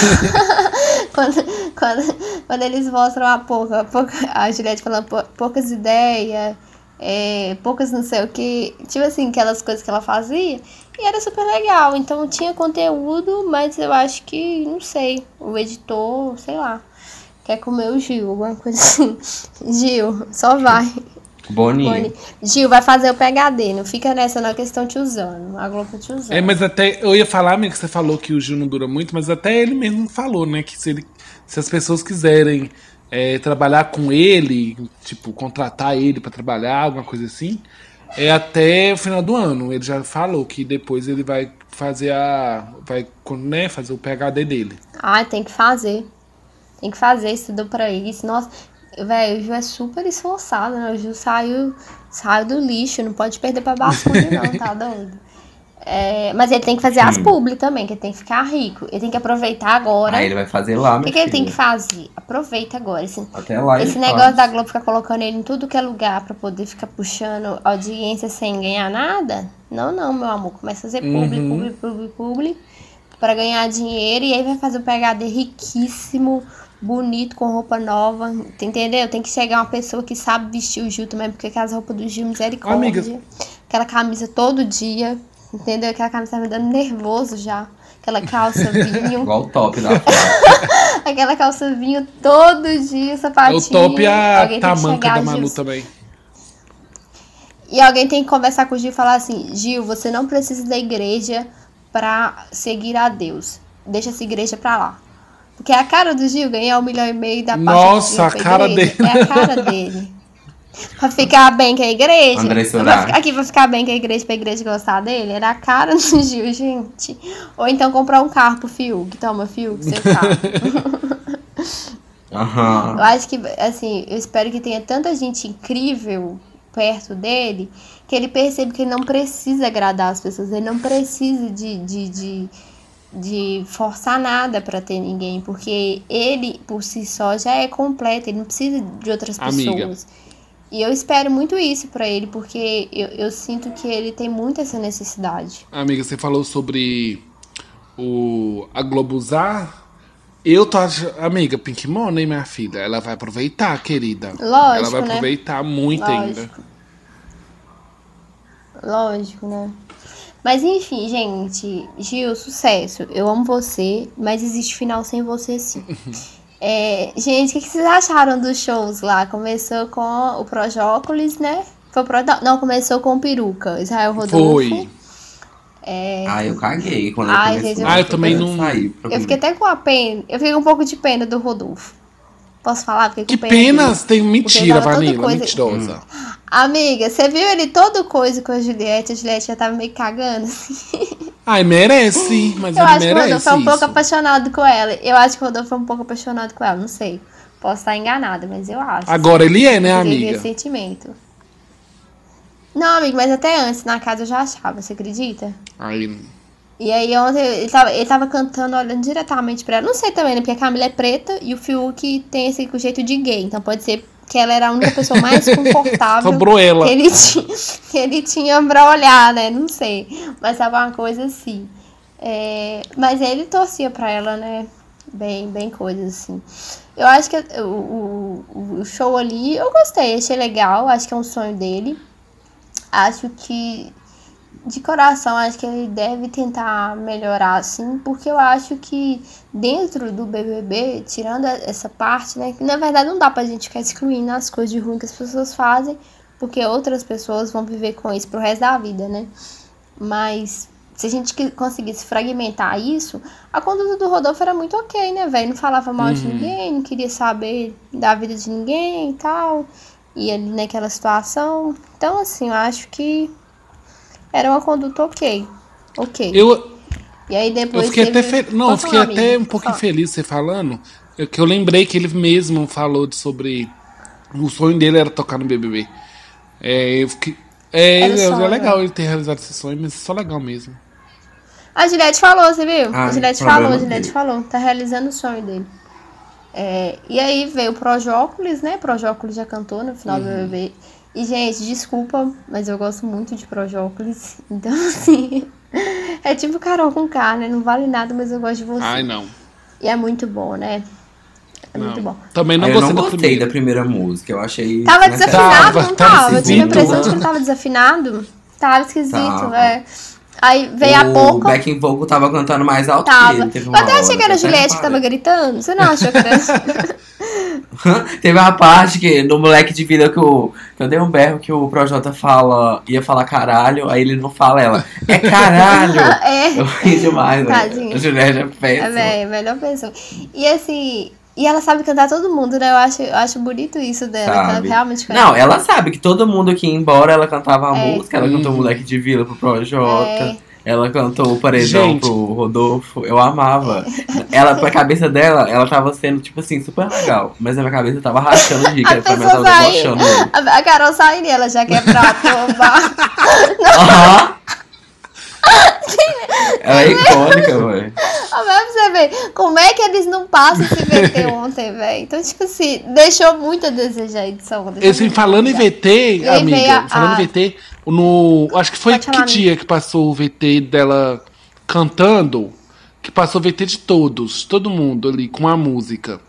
*laughs* quando, quando, quando eles mostram a pouca, a, a Juliette falando pou- poucas ideias, é, poucas não sei o que, tipo assim, aquelas coisas que ela fazia, e era super legal. Então tinha conteúdo, mas eu acho que, não sei, o editor, sei lá, quer comer o Gil, alguma coisa assim. *laughs* Gil, só vai. Boninho. Boni. Gil, vai fazer o PHD, não fica nessa não que eles estão te usando. A Globo tá te usando. É, mas até. Eu ia falar, amigo, que você falou que o Gil não dura muito, mas até ele mesmo falou, né? Que se, ele, se as pessoas quiserem é, trabalhar com ele, tipo, contratar ele pra trabalhar, alguma coisa assim, é até o final do ano. Ele já falou que depois ele vai fazer a. Vai né, fazer o PHD dele. Ai, tem que fazer. Tem que fazer, estudou pra isso. Nossa, velho, o Gil é super esforçado, né? O Gil saiu, saiu do lixo, não pode perder pra basculho, não, tá *laughs* doido? É, mas ele tem que fazer as publi também, que ele tem que ficar rico. Ele tem que aproveitar agora. Aí ele vai fazer lá, O que, que ele tem que fazer? Aproveita agora. Esse, Até lá esse negócio faz. da Globo ficar colocando ele em tudo que é lugar pra poder ficar puxando audiência sem ganhar nada. Não, não, meu amor. Começa a fazer publi, Uhum. publi, publi, publi. Pra ganhar dinheiro. E aí vai fazer o PHD riquíssimo, bonito, com roupa nova. Entendeu? Tem que chegar uma pessoa que sabe vestir o Gil também, porque aquelas roupas do Gil, misericórdia. Amiga. Aquela camisa todo dia. Entendeu? Aquela camisa tá me dando nervoso já. Aquela calça vinho. *laughs* Igual o top da. *laughs* Aquela calça vinho todo dia, É sapatinho. o top e a Alguém tem que tamanca da Malu Gil, também. E alguém tem que conversar com o Gil e falar assim: Gil, você não precisa da igreja pra seguir a Deus. Deixa essa igreja pra lá. Porque a cara do Gil ganhar um milhão e meio da parte Nossa, do a Gil cara igreja, dele. É a cara dele. pra ficar bem com a igreja. André ficar- aqui, pra ficar bem com a igreja, pra igreja gostar dele, era a cara do *laughs* Gil, gente. Ou então comprar um carro pro Fiuk. Toma, Fiuk, seu carro. *laughs* Eu Aham. acho que, assim, eu espero que tenha tanta gente incrível perto dele que ele perceba que ele não precisa agradar as pessoas, ele não precisa de, de, de, de forçar nada pra ter ninguém, porque ele por si só já é completo, ele não precisa de outras Amiga. pessoas. E eu espero muito isso pra ele, porque eu, eu sinto que ele tem muito essa necessidade. Amiga, você falou sobre o a Globo usar. Eu tô achando. Amiga, Pink Money, minha filha, ela vai aproveitar, querida. ela Lógico, vai né? aproveitar muito ainda. Lógico. Lógico, né? Mas enfim, gente, Gil, sucesso. Eu amo você, mas existe final sem você sim. *laughs* É, gente, o que, que vocês acharam dos shows lá? Começou com o Projócolis, né? Foi o Pro... não, começou com o Peruca, Israel Rodolfo. Foi. Ah, eu caguei quando Ai, eu gente, comecei. eu Ah, eu também não- Sair Eu fiquei até com a pena. Eu fiquei com um pouco de pena do Rodolfo. Posso falar? Fiquei com Que penas tem Porque mentira, toda Vanilla, coisa- mentirosa. Amiga, você viu ele todo coisa com a Juliette? A Juliette já tava meio cagando. assim. *laughs* Ai, merece, mas Eu ele acho que o Rodolfo é um pouco apaixonado com ela. Eu acho que o Rodolfo é um pouco apaixonado com ela, não sei. Posso estar enganada, mas eu acho. Agora ele é, né, amiga? esse sentimento. Não, amigo, mas até antes, na casa eu já achava, você acredita? Ai, E aí ontem ele tava, ele tava cantando, olhando diretamente pra ela. Não sei também, né? Porque a Camila é preta e o Fiuk tem esse jeito de gay. Então pode ser que ela era a única pessoa mais *laughs* confortável Sobrou ela. que ele, tinha, *laughs* que ele tinha pra olhar, né? Não sei. Mas tava uma coisa assim. É, mas ele torcia pra ela, né? Bem, bem coisas assim. Eu acho que o, o, o show ali, eu gostei, achei legal. Acho que é um sonho dele. Acho que de coração, acho que ele deve tentar melhorar, assim, porque eu acho que dentro do BBB, tirando essa parte, né, que na verdade não dá pra gente ficar excluindo as coisas de ruim que as pessoas fazem, porque outras pessoas vão viver com isso pro resto da vida, né? Mas se a gente conseguisse fragmentar isso, a conduta do Rodolfo era muito ok, né, velho? Não falava mal de ninguém, não queria saber da vida de ninguém e tal. E ali naquela situação. Então, assim, eu acho que era uma conduta ok. Ok. Eu, E aí depois. eu fiquei até teve- fe... Não, fiquei falar, até amiga. um pouquinho Fala. feliz você falando. Eu, que eu lembrei que ele mesmo falou de- sobre. O sonho dele era tocar no BBB. É, eu fiquei. É, Era é, é legal ele ter realizado esse sonho, mas é só legal mesmo. A Juliette falou, você viu? Ah, a Juliette falou, a Juliette dele. falou. Tá realizando o sonho dele. É, e aí veio o Projócolis, né? Projócolis já cantou no final Uhum. do BBB. E, gente, desculpa, mas eu gosto muito de Projócolis. *laughs* Então, assim. É tipo Carol com K, né? Não vale nada, mas eu gosto de você. Ai, não. E é muito bom, né? É muito não. bom. Também não eu gostei não da gostei primeira. da primeira música. Eu achei. Tava né, desafinado, Tava, não tava tava? Eu tive a impressão de que ele tava desafinado. Tava esquisito, Tava. é. Aí veio a o pouco. backing vocal tava cantando mais alto que Tava. ele. Teve Eu até achei hora, que era a Juliette que tava gritando. Você não achou que era. *laughs* Teve uma parte que no moleque de vida que, o, que eu dei um berro que o Projota fala, ia falar caralho, aí ele não fala ela. É caralho! *laughs* é. Eu ri demais, né? Tadinho. A Juliette é É, péssima. velho, melhor pessoa. E assim. E ela sabe cantar todo mundo, né? Eu acho, eu acho bonito isso dela. Que ela Sabe. realmente conhece. Não, ela sabe que todo mundo que ia embora, ela cantava a É. música, ela cantou Moleque de Vila pro Projota. É. Ela cantou o Paredão Gente. pro Rodolfo. Eu amava. *laughs* Ela, pra cabeça dela, ela tava sendo, tipo assim, super legal. Mas na minha cabeça tava rachando de que *laughs* A a família pessoa tava debochando. *laughs* A, a Carol sairia, ela já quer pra tomar. Aham. Ela é icônica, velho. Ah, Mas pra você ver, como é que eles não passam esse VT ontem, velho? Então, tipo assim, deixou muito a desejar a edição. muito falando em. VT, amiga, a- falando em VT, no. Acho que foi Pode que dia que passou o VT dela cantando? Que passou o VT de todos, todo mundo ali, com a música.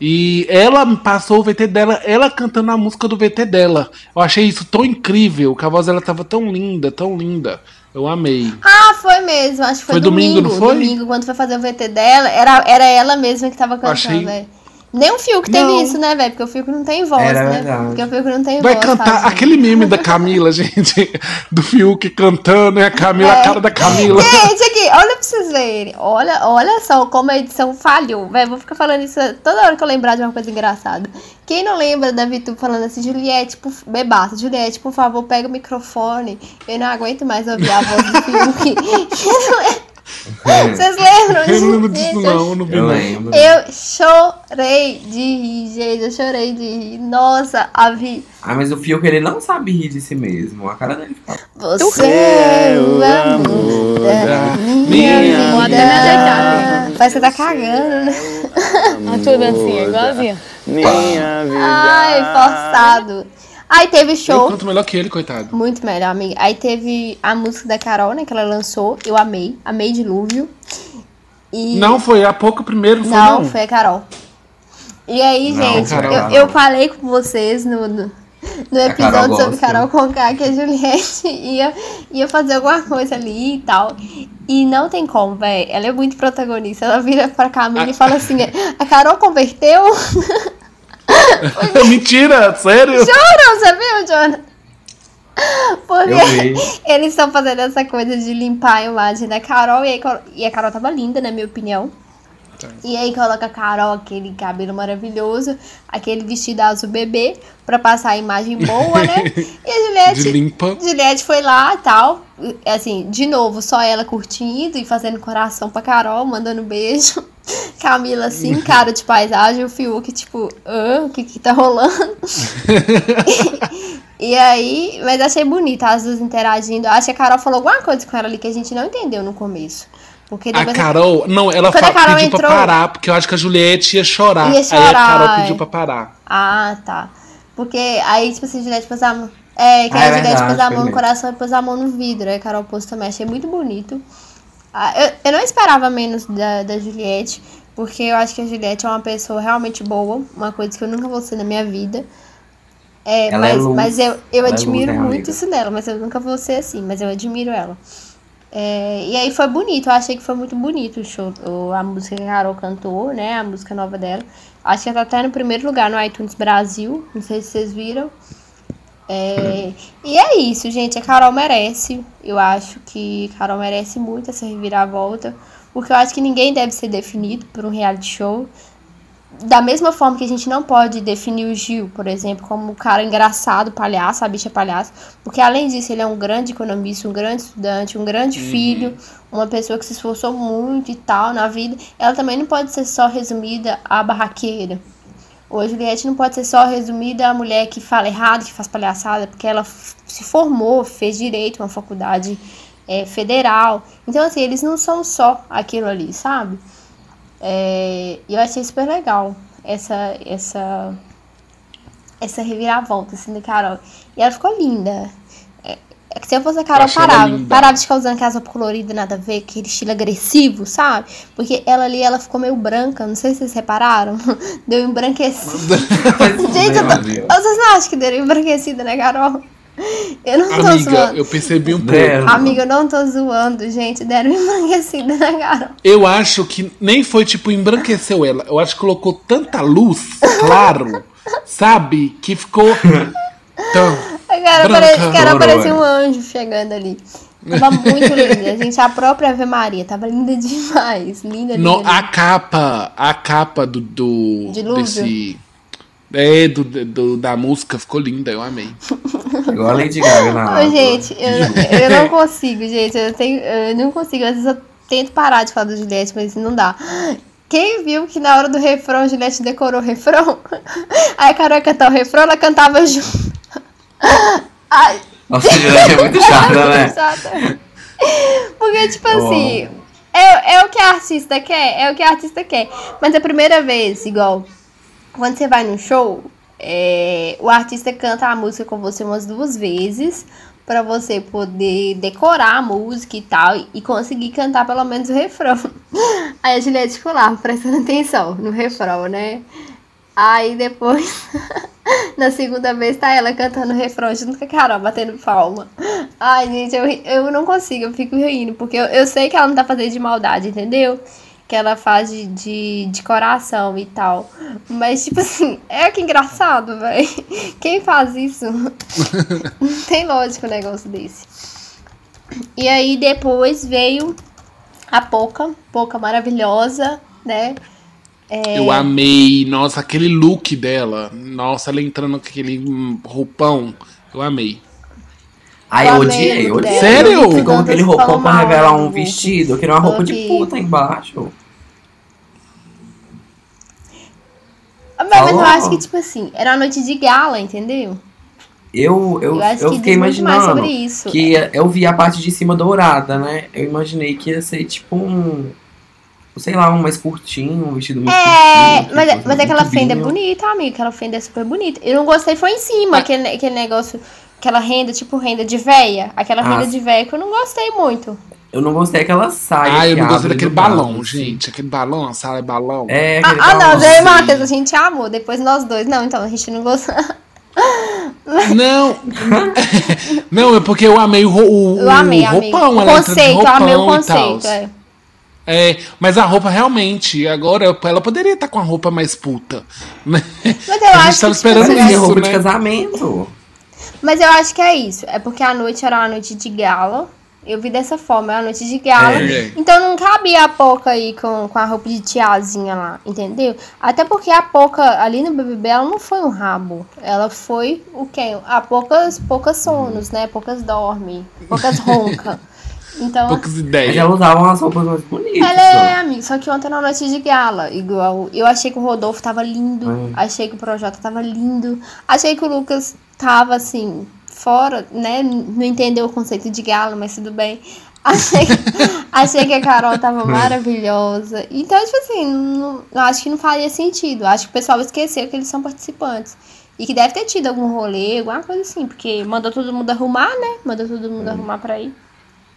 E ela passou o VT dela, ela cantando a música do VT dela. Eu achei isso tão incrível, que a voz dela tava tão linda, tão linda. Eu amei. Ah, foi mesmo. Acho que foi, Foi domingo, domingo. não foi? Domingo, quando foi fazer o VT dela, era, era ela mesma que tava cantando, Achei-. Nem o Fiuk teve Não. isso, né, velho? Porque o Fiuk não tem voz, Era né? verdade. Porque o Fiuk não tem Vai voz. cantar tadinho. aquele meme da Camila, *laughs* gente. Do Fiuk cantando, e a Camila, É. a cara da Camila. Gente, aqui, olha pra vocês verem. Olha, olha só como a edição falhou. Véi, vou ficar falando isso toda hora que eu lembrar de uma coisa engraçada. Quem não lembra da Vitu falando assim, Juliette, por... bebaça, Juliette, por favor, pega o microfone. Eu não aguento mais ouvir a voz do Fiuk. *laughs* Vocês lembram Eu não lembro disso? disso, não, eu não vi Eu lembro. Eu chorei de rir, gente. Eu chorei de rir. Nossa, a Vi. Ah, mas o Fiuk, ele não sabe rir de si mesmo. A cara dele fica... Você é o amor da minha vida. Vou até me ajeitar, Parece que tá cagando, né? A tua dancinha, igualzinha. Ai, forçado. Aí teve Eu show. canto melhor que ele, coitado. Muito melhor, amiga. Aí teve a música da Carol, né? Que ela lançou. Eu amei. Amei Dilúvio. E... Não, foi há pouco primeiro, foi Não, não. foi a Carol. E aí, Não, gente, Carol, eu, eu falei com vocês no, no, no A episódio Carol sobre. Carol Conká que a Juliette *laughs* ia, ia fazer alguma coisa ali e tal. E não tem como, velho. Ela é muito protagonista. Ela vira pra Camila e fala assim: a Carol converteu? *laughs* *laughs* Mentira, sério? Juro, você viu, Jonathan? Porque eles estão fazendo essa coisa de limpar a imagem da Carol e, e a Carol tava linda, na minha opinião. E aí coloca a Carol aquele cabelo maravilhoso, aquele vestido azul bebê, pra passar a imagem boa, né? *laughs* E a Juliette, De limpa. Juliette foi lá e tal. Assim, de novo, só ela curtindo e fazendo coração pra Carol, mandando beijo. *laughs* Camila, assim, cara de paisagem, o Fiuk, tipo, "Hã? o que que tá rolando? *laughs* E aí, mas achei bonita as duas interagindo. Acho que a Carol falou alguma coisa com ela ali que a gente não entendeu no começo. Porque A Carol, não, ela a Carol pediu entrou- pra parar, porque eu acho que a Juliette ia chorar. Ia Aí a chorar, Carol é. pediu pra parar. Ah, tá. Porque aí, tipo assim, a Juliette pôs a mão. É, que Ah, a é Juliette verdade, pôs a mão no coração e pôs a mão no vidro. Aí a Carol pôs também. Achei muito bonito. Ah, eu, eu não esperava menos da, da Juliette, porque eu acho que a Juliette é uma pessoa realmente boa. Uma coisa que eu nunca vou ser na minha vida. É, Ela é mas, luz. mas eu, eu Ela é admiro luz, né, muito isso dela, mas eu nunca vou ser assim, mas eu admiro ela. É, e aí foi bonito, eu achei que foi muito bonito o show, a música que a Carol cantou, né? A música nova dela. Acho que ela tá até no primeiro lugar no iTunes Brasil. Não sei se vocês viram. É, e é isso, gente. A Carol merece. Eu acho que a Carol merece muito essa reviravolta. Porque eu acho que ninguém deve ser definido por um reality show. Da mesma forma que a gente não pode definir o Gil, por exemplo, como um cara engraçado, palhaço, a bicha palhaço. Porque além disso, ele é um grande economista, um grande estudante, um grande filho, uma pessoa que se esforçou muito e tal na vida. Ela também não pode ser só resumida à barraqueira. Ou a Juliette não pode ser só resumida à mulher que fala errado, que faz palhaçada, porque ela se formou, fez direito, uma faculdade é, federal. Então, assim, eles não são só aquilo ali, sabe? É, eu achei super legal essa, essa, essa reviravolta, assim, da Carol. E ela ficou linda. É, é se eu fosse a Carol, parava. Parava de ficar usando casa colorida, nada a ver, aquele estilo agressivo, sabe? Porque ela ali, ela ficou meio branca, não sei se vocês repararam. *laughs* Deu embranquecida. *laughs* Gente, eu tô... Vocês não acham que deu embranquecida, né, Carol? Eu não tô Amiga, zoando. eu percebi um pouco. Deram. Amiga, eu não tô zoando, gente. Deram embranquecida na Carol. Eu acho que nem foi tipo embranqueceu ela. Eu acho que colocou tanta luz, claro, *laughs* sabe? Que ficou. Tão. A cara, Branca. pare... a cara parecia é. um anjo chegando ali. Tava muito linda. Gente, a própria Ave Maria tava linda demais. Linda, linda. No, linda. a capa, a capa do. do Dilúvio. desse. É, do, do- da música ficou linda, eu amei. *laughs* Igual a Lady Gaga na Ô, gente, eu, eu não consigo, gente. Eu, tenho, eu não consigo. Às vezes eu tento parar de falar do Juliette, mas não dá. Quem viu que na hora do refrão, Juliette decorou o refrão? *laughs* Aí a Carol ia cantar o refrão, ela cantava junto. *laughs* Ai, Nossa, a Juliette é muito chata, né? Exato. Porque, tipo assim, é, é o que a artista quer, é o que a artista quer. Mas a primeira vez, igual, quando você vai no show, é, o artista canta a música com você umas duas vezes pra você poder decorar a música e tal e conseguir cantar pelo menos o refrão. *laughs* Aí a Juliette ficou lá prestando atenção no refrão, né? Aí depois, *laughs* na segunda vez, tá ela cantando o refrão junto com a Carol, batendo palma. Ai, gente, eu, eu não consigo, eu fico rindo, porque eu, eu sei que ela não tá fazendo de maldade, entendeu? Que ela faz de, de, de coração e tal. Mas, tipo assim, *laughs* é que engraçado, velho. Quem faz isso? *laughs* não tem lógica um negócio desse. E aí depois veio a Poca, Poca maravilhosa, né? É. Eu amei. Nossa, aquele look dela. Nossa, ela entrando com aquele roupão. Eu amei. Ai, Eu odiei. Sério? Ficou com aquele roupão pra revelar um vestido. Eu queria uma roupa de puta embaixo. Mas, mas eu acho que, tipo assim, era uma noite de gala, entendeu? Eu, eu, Eu eu, fiquei imaginando sobre isso. que eu vi a parte de cima dourada, né? Eu imaginei que ia ser tipo um. Sei lá, um mais curtinho, um vestido muito É, curtinho. mas, tipo, mas aquela muito fenda é vinho. bonita, amiga. Aquela fenda é super bonita. Eu não gostei, foi em cima, Ah. aquele, aquele negócio, aquela renda, tipo renda de véia. Aquela Ah, renda de véia que eu não gostei muito. Eu não gostei daquela saia. Ah, eu não gostei daquele balão, gente. Aquele balão, a sala é balão. É, Ah, ah, não, eu e. Matheus, a gente amou. Depois nós dois. Não, então, a gente não gostou. Não! *laughs* não, é porque eu amei o, o, Eu amei, o amei. roupão. O ela entra de conceito, eu amei o roupão conceito, é. É, mas a roupa realmente, agora ela poderia estar com a roupa mais puta. Né? Mas eu a acho gente tava que, tipo, esperando Parecia isso, roupa né? de casamento. Mas eu acho que é isso. É porque a noite era uma noite de gala. Eu vi dessa forma, era uma noite de gala. É. Então não cabia a Poca aí com, com a roupa de tiazinha lá, entendeu? Até porque a Poca ali no BBB ela não foi um rabo. Ela foi o quê? A poucas, poucas sonos, né? Poucas dorme, poucas *laughs* ronca. Então, Poucas Mas ideias. elas usavam as roupas mais bonitas. ela é, amigo, só que ontem na noite de gala, igual. Eu achei que o Rodolfo tava lindo, Hum. achei que o Projota tava lindo, achei que o Lucas tava assim, fora, né? Não entendeu o conceito de gala, mas tudo bem. *laughs* Achei, achei que a Carol tava maravilhosa. Então, tipo assim, não, eu acho que não faria sentido. Acho que o pessoal esqueceu que eles são participantes. E que deve ter tido algum rolê, alguma coisa assim, porque mandou todo mundo arrumar, né? Mandou todo mundo arrumar pra ir.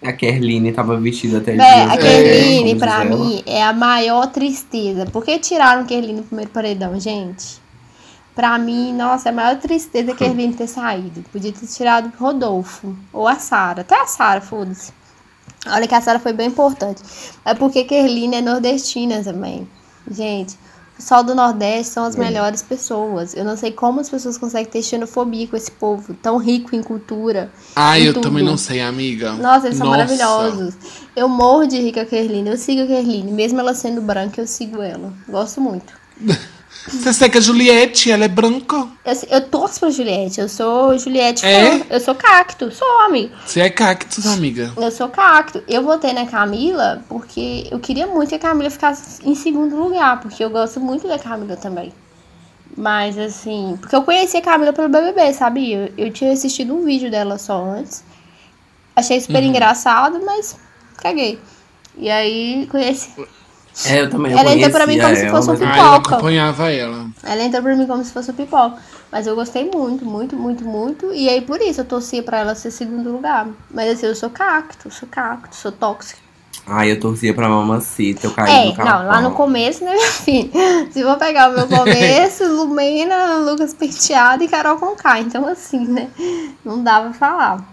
A Kerline tava vestida até Deus, a Kerline, como pra ela. mim, é a maior tristeza. Por que tiraram Kerline no primeiro paredão, gente? Pra mim, nossa, é a maior tristeza a Kerline ter saído. Podia ter tirado o Rodolfo. Ou a Sara. Até a Sara, foda-se. Olha que a Sara foi bem importante. É porque Kerline é nordestina também. Gente, o pessoal do Nordeste são as melhores pessoas. Eu não sei como as pessoas conseguem ter xenofobia com esse povo tão rico em cultura. Em eu tudo. também não sei, amiga. Nossa, eles são Nossa. maravilhosos. Eu morro de rica Kerline. Eu sigo a Kerline. Mesmo ela sendo branca, eu sigo ela. Gosto muito. *laughs* Você segue a Juliette, ela é branca. Eu, eu torço pra Juliette. Eu sou Juliette É? fã. Eu sou cacto. Sou amigo. Você é cactus, amiga. Eu sou cacto. Eu votei na Camila porque eu queria muito que a Camila ficasse em segundo lugar. Porque eu gosto muito da Camila também. Mas assim, porque eu conheci a Camila pelo BBB, sabia? Eu, eu tinha assistido um vídeo dela só antes. Achei super Uhum. engraçado, mas caguei. E aí conheci. É, eu também. Ela entrou pra mim como conhecia se fosse ela, um mas- Ah, eu Pipoca. acompanhava ela. Ela entrou pra mim como se fosse o pipoca. Mas eu gostei muito, muito, muito, muito. E aí por isso eu torcia pra ela ser segundo lugar. Mas assim, eu sou cacto, sou cacto, sou tóxico. Ai, eu torcia pra mamacita, eu caí É, no carro. não, lá no começo, né, meu filho? *laughs* Se eu vou pegar o meu começo, *laughs* Lumena, Lucas Penteado e Carol Conká. Então, assim, né? Não dá pra falar.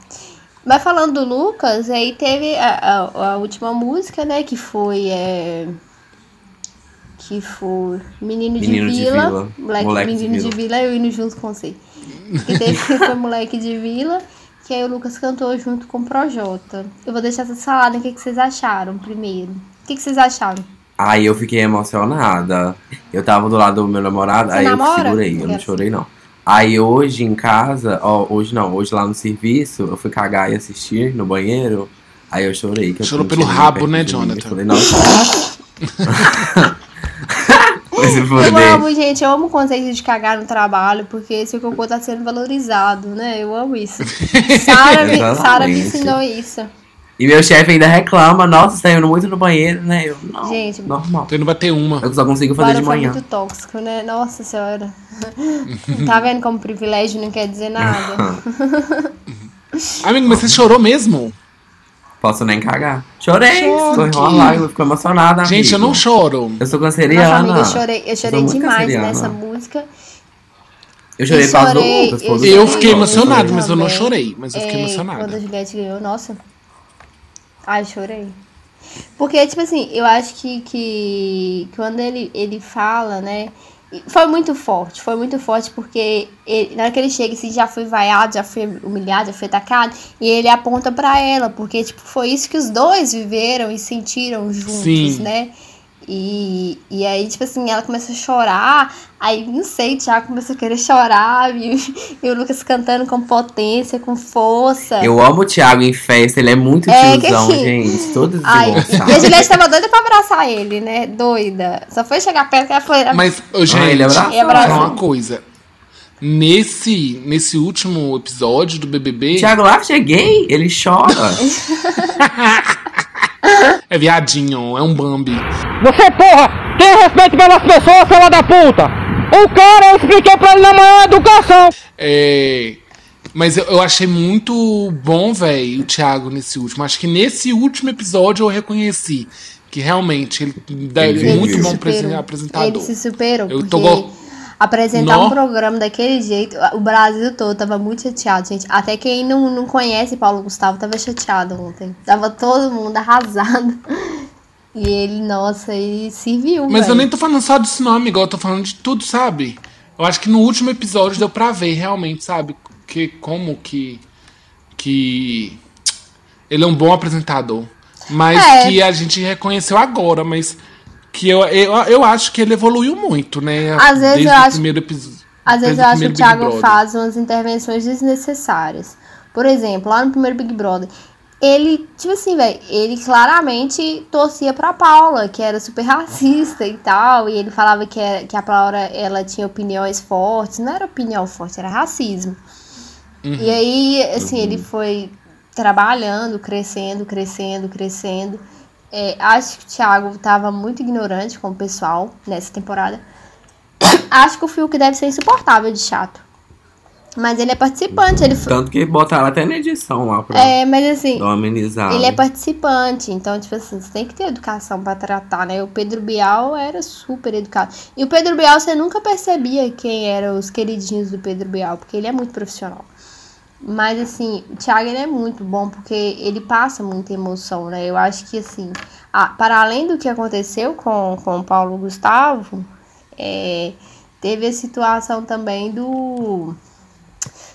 Mas falando do Lucas, aí teve a, a- a última música, né? Que foi. é, que foi Menino, Menino de de Vila. Vila. Moleque, Moleque de Menino de Vila. Vila, eu indo junto com você. Que teve que foi Moleque de Vila. Que aí o Lucas cantou junto com o Projota. Eu vou deixar vocês falarem o que, que vocês acharam primeiro. O que, que vocês acharam? Aí eu fiquei emocionada. Eu tava do lado do meu namorado, Você aí namora? eu segurei, eu não chorei não. Aí hoje em casa, ó, hoje não, hoje lá no serviço, eu fui cagar e assistir no banheiro. Aí eu chorei. Que eu Chorou não pelo tinha rabo, né, de mim. Eu Jonathan? falei, nossa. *laughs* Se Eu foder. amo, gente, eu amo o conceito de cagar no trabalho, porque esse cocô tá sendo valorizado, né? Eu amo isso. *laughs* Sara me, me ensinou isso. E meu chefe ainda reclama, nossa, você tá indo muito no banheiro, né? Eu, não, Gente, normal. Então não vai ter uma. Eu só consigo fazer de manhã. muito tóxico, né? Nossa senhora. *laughs* tá vendo como privilégio não quer dizer nada? *laughs* Amigo, mas você chorou mesmo? Posso nem cagar. Chorei, escorreu uma lágrima, ficou emocionada, Gente, eu não choro. Eu sou Nossa, canceriana. amiga, eu chorei, eu chorei demais canceriana. nessa música. Eu chorei por causa do chorei, Lucas. eu Eu fiquei emocionado, mas eu não chorei. Mas eu fiquei É, Quando a emocionada. Juliette ganhou, nossa. Ai, chorei. Porque, tipo assim, eu acho que, que quando ele, ele fala, né? Foi muito forte, foi muito forte porque ele, na hora que ele chega, assim, já foi vaiado, já foi humilhado, já foi atacado, e ele aponta pra ela, porque, tipo, foi isso que os dois viveram e sentiram juntos, Sim. né? E, e aí, tipo assim, ela começa a chorar. Aí, não sei, o Thiago começou a querer chorar. E, e o Lucas cantando com potência, com força. Eu amo o Thiago em festa, ele é muito É, que tiozão, assim- gente. Todo Ai, e a Juliette tava doida pra abraçar ele, né? Doida. Só foi chegar perto que ela foi. Mas, gente, ele abraçou. Ele abraçou. uma coisa. Nesse, nesse último episódio do BBB, Thiago Laft é gay, ele chora. *laughs* é viadinho, é um Bambi. Você, porra, tem respeito pelas pessoas, filha da puta! O cara, eu expliquei pra ele na maior educação! É, mas eu, eu achei muito bom, velho, o Thiago nesse último. Acho que nesse último episódio eu reconheci que realmente ele, ele é Ele muito se bom superou. apresentador. Ele se superou. Eu porque tô go- apresentar Nó. um programa daquele jeito, o Brasil todo tava muito chateado, gente. Até quem não, não conhece Paulo Gustavo tava chateado ontem. Tava todo mundo arrasado. E ele, nossa, ele se viu. Mas eu velho. nem tô falando só disso não, amigo. Eu tô falando de tudo, sabe? Eu acho que no último episódio deu pra ver realmente, sabe? Que, como que... Que... Ele é um bom apresentador. Mas É. que a gente reconheceu agora, mas... Que eu, eu, eu acho que ele evoluiu muito, né? Às vezes Desde eu o acho- primeiro episódio. Às vezes eu acho que o Thiago faz umas intervenções desnecessárias. Por exemplo, lá no primeiro Big Brother, ele, tipo assim, velho, ele claramente torcia pra Paula, que era super *laughs* racista e tal, e ele falava que, era, que a Paula ela tinha opiniões fortes, não era opinião forte, era racismo. E aí, assim, ele foi trabalhando, crescendo, crescendo, crescendo. É, acho que o Thiago tava muito ignorante com o pessoal nessa temporada. *coughs* Acho que o Fiuk deve ser insuportável de chato. Mas ele é participante, ele foi. Tanto que botaram até na edição lá pra É, mas assim, dar amenizada. ele é participante, então, tipo assim, você tem que ter educação pra tratar, né? O Pedro Bial era super educado. E o Pedro Bial, você nunca percebia quem eram os queridinhos do Pedro Bial, porque ele é muito profissional. Mas, assim, o Thiago, ele é muito bom, porque ele passa muita emoção, né? Eu acho que, assim, a- para além do que aconteceu com, com o Paulo Gustavo, é, teve a situação também do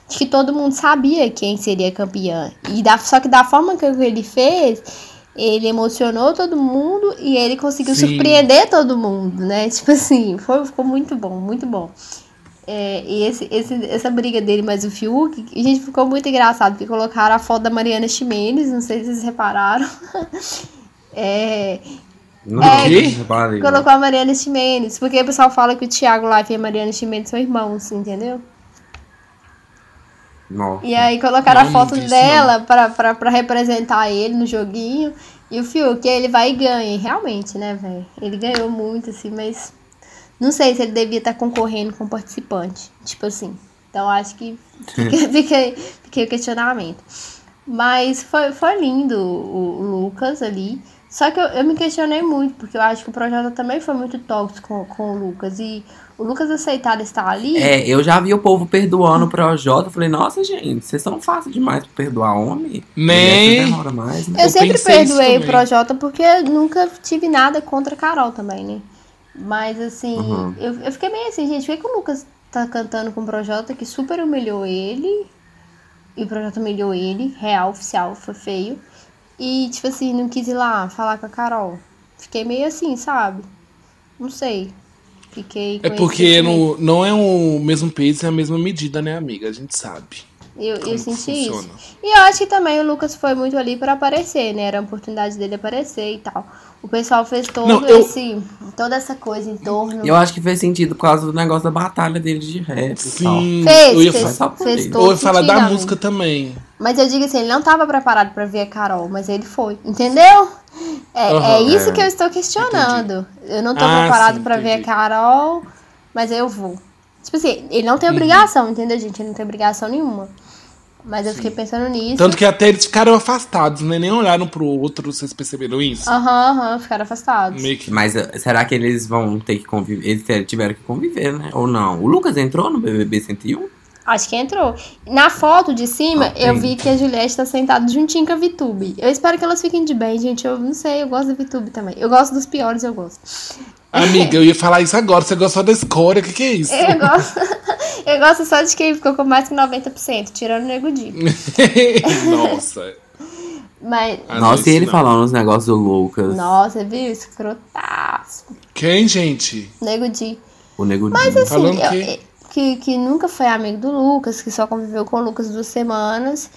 de que todo mundo sabia quem seria campeã. E da, só que da forma que ele fez, ele emocionou todo mundo e ele conseguiu Sim. surpreender todo mundo, né? *laughs* Tipo assim, foi, ficou muito bom, muito bom. É, e esse, esse, essa briga dele mais o Fiuk, a gente ficou muito engraçado, porque colocaram a foto da Mariana Ximenes, não sei se vocês repararam. *laughs* É, Não, É, não. colocou a Mariana Ximenes, porque o pessoal fala que o Thiago Life e a Mariana Ximenes são irmãos, entendeu? Nossa. E aí colocaram Não, a foto não dela pra, pra, pra representar ele no joguinho. E o Fiuk, ele vai e ganha. E realmente, né, velho? Ele ganhou muito, assim, mas. Não sei se ele devia estar concorrendo com participante. Tipo assim. Então acho que fica, *laughs* fica, fica o questionamento. Mas foi, foi lindo o, o Lucas ali. Só que eu, eu me questionei muito, porque eu acho que o Projota também foi muito tóxico com, com o Lucas. E o Lucas aceitar estar ali. É, eu já vi o povo perdoando o Projota. Eu falei, nossa, gente, vocês são fáceis demais pra perdoar homem. Né? Mulher demora mais, né? Eu, Eu sempre perdoei o também. Projota porque eu nunca tive nada contra a Carol também, né? Mas assim, Uhum. eu, eu fiquei meio assim, gente, por que, que o Lucas tá cantando com o Projota que super humilhou ele? E o Projota humilhou ele, real, oficial, foi feio. E, tipo assim, não quis ir lá falar com a Carol. Fiquei meio assim, sabe? Não sei. Fiquei É porque no, não é o mesmo peso e a mesma medida, né, amiga? A gente sabe. Eu, eu senti funciona? isso. E eu acho que também o Lucas foi muito ali pra aparecer, né? Era a oportunidade dele aparecer e tal. O pessoal fez todo Não, eu- esse. toda essa coisa em torno. Eu acho que fez sentido por causa do negócio da batalha dele de rap e tal. Sim, Fez, eu ia, fez, por fez todo eu ia falar sentido, da música também. Mas eu digo assim, ele não tava preparado pra ver a Carol, mas ele foi. Entendeu? É, Aham. é isso É. que eu estou questionando. Eu não tô Ah, preparado pra ver a entendi. Carol, mas eu vou. Tipo assim, ele não tem Uhum. obrigação, entendeu, gente? Ele não tem obrigação nenhuma. Mas eu fiquei pensando nisso. Tanto que até eles ficaram afastados, né? Nem olharam pro outro, vocês perceberam isso? Aham, aham, ficaram afastados. Meio que. Mas uh, será que eles vão ter que conviver? Eles tiveram que conviver, né? Ou não? O Lucas entrou no BBB 101? Acho que entrou. Na foto de cima, Ah, eu vi que a Juliette tá sentada juntinho com a Vitube. Eu espero que elas fiquem de bem, gente. Eu não sei, eu gosto da Vitube também. Eu gosto dos piores, eu gosto. Amiga, eu ia falar isso agora. Você gostou da escória? O que, que é isso? Eu gosto. *laughs* eu gosto só de quem ficou com mais que 90%, tirando o Nego Di. *laughs* Nossa. Mas, Ah, Nossa, e ele não. falando os negócios do Lucas. nossa, viu? Escrotaço. Quem, gente? Nego Di. O Nego Mas Di. assim, Falando eu- que- que, que nunca foi amigo do Lucas, que só conviveu com o Lucas duas semanas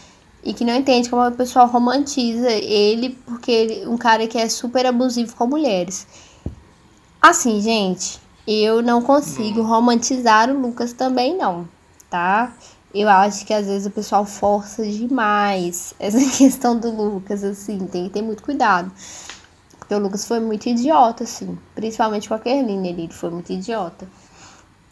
e que não entende como o pessoal romantiza ele, porque ele um cara que é super abusivo com mulheres. Assim, gente, eu não consigo romantizar o Lucas também, não, tá? Eu acho que às vezes o pessoal força demais *laughs* essa questão do Lucas, assim, tem que ter muito cuidado. Porque o Lucas foi muito idiota, assim. Principalmente com a Kerline ali, ele foi muito idiota.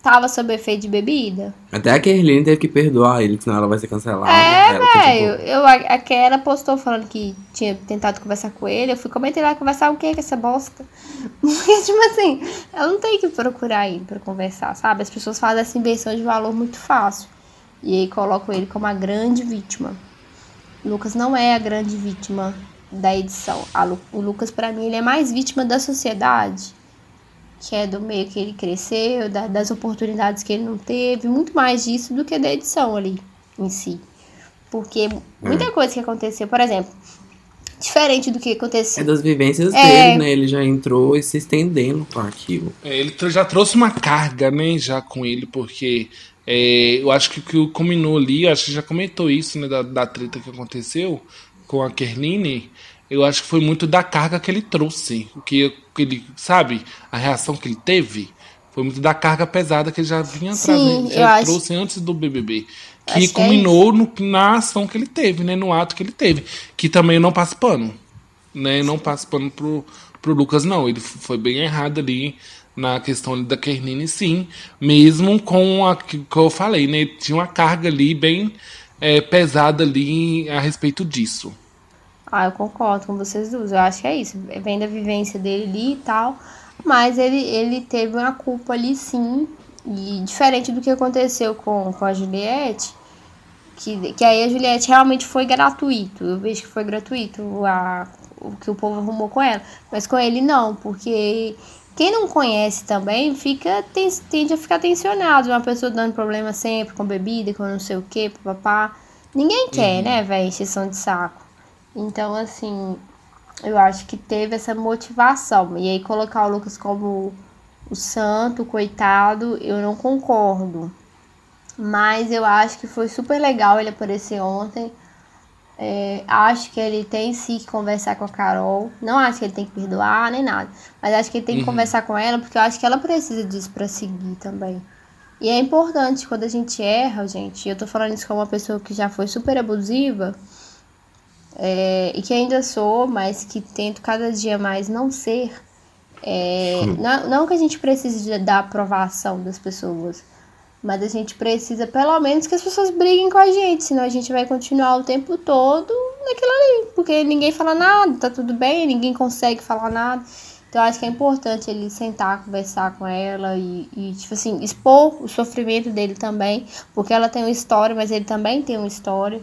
Tava sob efeito de bebida? Até a Kerline teve que perdoar ele, senão ela vai ser cancelada. É, foi, velho. tipo, Eu, a, a Kera postou falando que tinha tentado conversar com ele. Eu fui comentei lá, conversar o quê com essa bosta? *laughs* Porque, tipo assim, ela não tem que procurar ele pra conversar, sabe? As pessoas fazem essa inversão de valor muito fácil. E aí colocam ele como a grande vítima. O Lucas não é a grande vítima da edição. A Lu- o Lucas, pra mim, ele é mais vítima da sociedade. Que é do meio que ele cresceu, da- das oportunidades que ele não teve. Muito mais disso do que da edição ali em si. Porque muita coisa que aconteceu, por exemplo, diferente do que É aconteceu. das vivências É. dele, né? Ele já entrou e se estendendo com aquilo. É, ele já trouxe uma carga, né, já com ele, porque é, eu acho que o que combinou ali, acho que já comentou isso, né, da, da treta que aconteceu com a Kerline, eu acho que foi muito da carga que ele trouxe, o que, que ele, sabe, a reação que ele teve, foi muito da carga pesada que ele já vinha Sim, trazendo, eu já acho- trouxe antes do BBB. Que Acho que é culminou no- na ação que ele teve, né, no ato que ele teve, que também não passo pano né? Não passa pano pro, pro Lucas, não. Ele foi bem errado ali na questão da Kernine, sim. Mesmo com a que, que eu falei, né? Tinha uma carga ali bem é, pesada ali a respeito disso. Ah, eu concordo com vocês duas. Eu acho que é isso. Vem da vivência dele ali e tal. Mas ele, ele teve uma culpa ali sim. E diferente do que aconteceu com, com a Juliette, que, que aí a Juliette realmente foi gratuito. Eu vejo que foi gratuito a, o que o povo arrumou com ela. Mas com ele não, porque quem não conhece também fica tem, tende a ficar tensionado. Uma pessoa dando problema sempre com bebida, com não sei o que, papá. Ninguém quer, né, velho, exceção de saco. Então, assim, eu acho que teve essa motivação. E aí colocar o Lucas como o santo, o coitado, eu não concordo. Mas eu acho que foi super legal ele aparecer ontem. É, acho que ele tem sim que conversar com a Carol. Não acho que ele tem que perdoar nem nada. Mas acho que ele tem que conversar com ela, porque eu acho que ela precisa disso pra seguir também. E é importante quando a gente erra, gente. Eu tô falando isso como uma pessoa que já foi super abusiva. É, e que ainda sou, mas que tento cada dia mais não ser. É, não, não que a gente precise da aprovação das pessoas, mas a gente precisa pelo menos que as pessoas briguem com a gente, senão a gente vai continuar o tempo todo naquilo ali, porque ninguém fala nada, tá tudo bem, ninguém consegue falar nada. Então acho que é importante ele sentar, conversar com ela e, e, tipo assim, expor o sofrimento dele também, porque ela tem uma história, mas ele também tem uma história,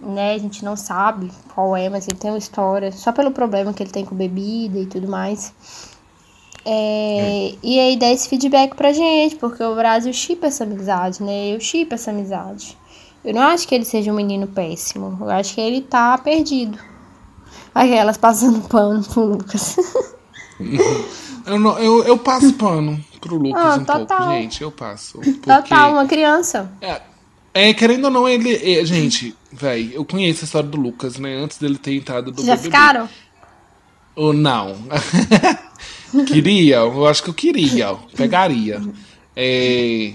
né? A gente não sabe qual é, mas ele tem uma história, só pelo problema que ele tem com bebida e tudo mais. É, E aí dá esse feedback pra gente, porque o Brasil chipa essa amizade, né? Eu chipo essa amizade. Eu não acho que ele seja um menino péssimo. Eu acho que ele tá perdido. Aquelas passando *laughs* pano pro Lucas. *laughs* Eu, não- eu, eu passo pano pro Lucas Ah, um total. pouco, gente. Eu passo. Porque, Total, uma criança. É, querendo ou não, ele. é, gente, véi, eu conheço a história do Lucas, né? Antes dele ter entrado do Vocês já BBB. ficaram? Ou não? *laughs* queria, eu acho que eu queria, pegaria. É,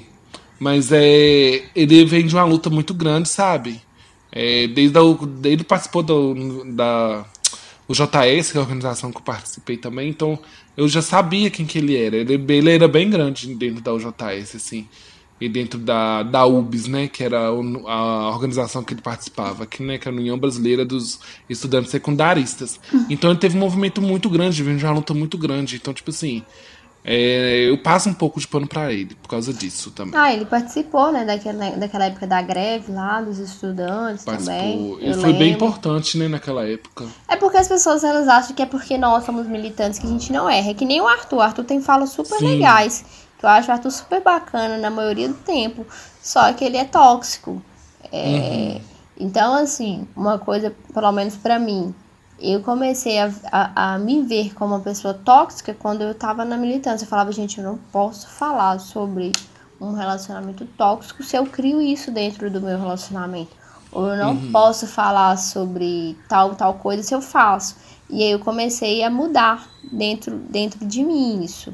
mas é, ele vem de uma luta muito grande, sabe? É, desde a, ele participou do, da o JS, que é a organização que eu participei também, então eu já sabia quem que ele era. Ele, ele era bem grande dentro da UJS, assim. E dentro da, da UBS, né, que era a organização que ele participava, que, né, que era a União Brasileira dos Estudantes Secundaristas. Então ele teve um movimento muito grande, vem de uma luta muito grande. Então, tipo assim, é, eu passo um pouco de pano pra ele por causa disso também. Ah, ele participou, né, daquela, daquela época da greve lá, dos estudantes também. Participou. Ele eu foi bem lembro. importante, né, naquela época. É porque as pessoas elas acham que é porque nós somos militantes que a gente não erra. É que nem o Arthur. O Arthur tem falas super Sim. legais. Eu acho o Arthur super bacana na maioria do tempo. Só que ele é tóxico. É, Então, assim, uma coisa, pelo menos pra mim, eu comecei a, a, a me ver como uma pessoa tóxica quando eu tava na militância. Eu falava, gente, eu não posso falar sobre um relacionamento tóxico se eu crio isso dentro do meu relacionamento. Ou eu não posso falar sobre tal, tal coisa se eu faço. E aí eu comecei a mudar dentro, dentro de mim isso.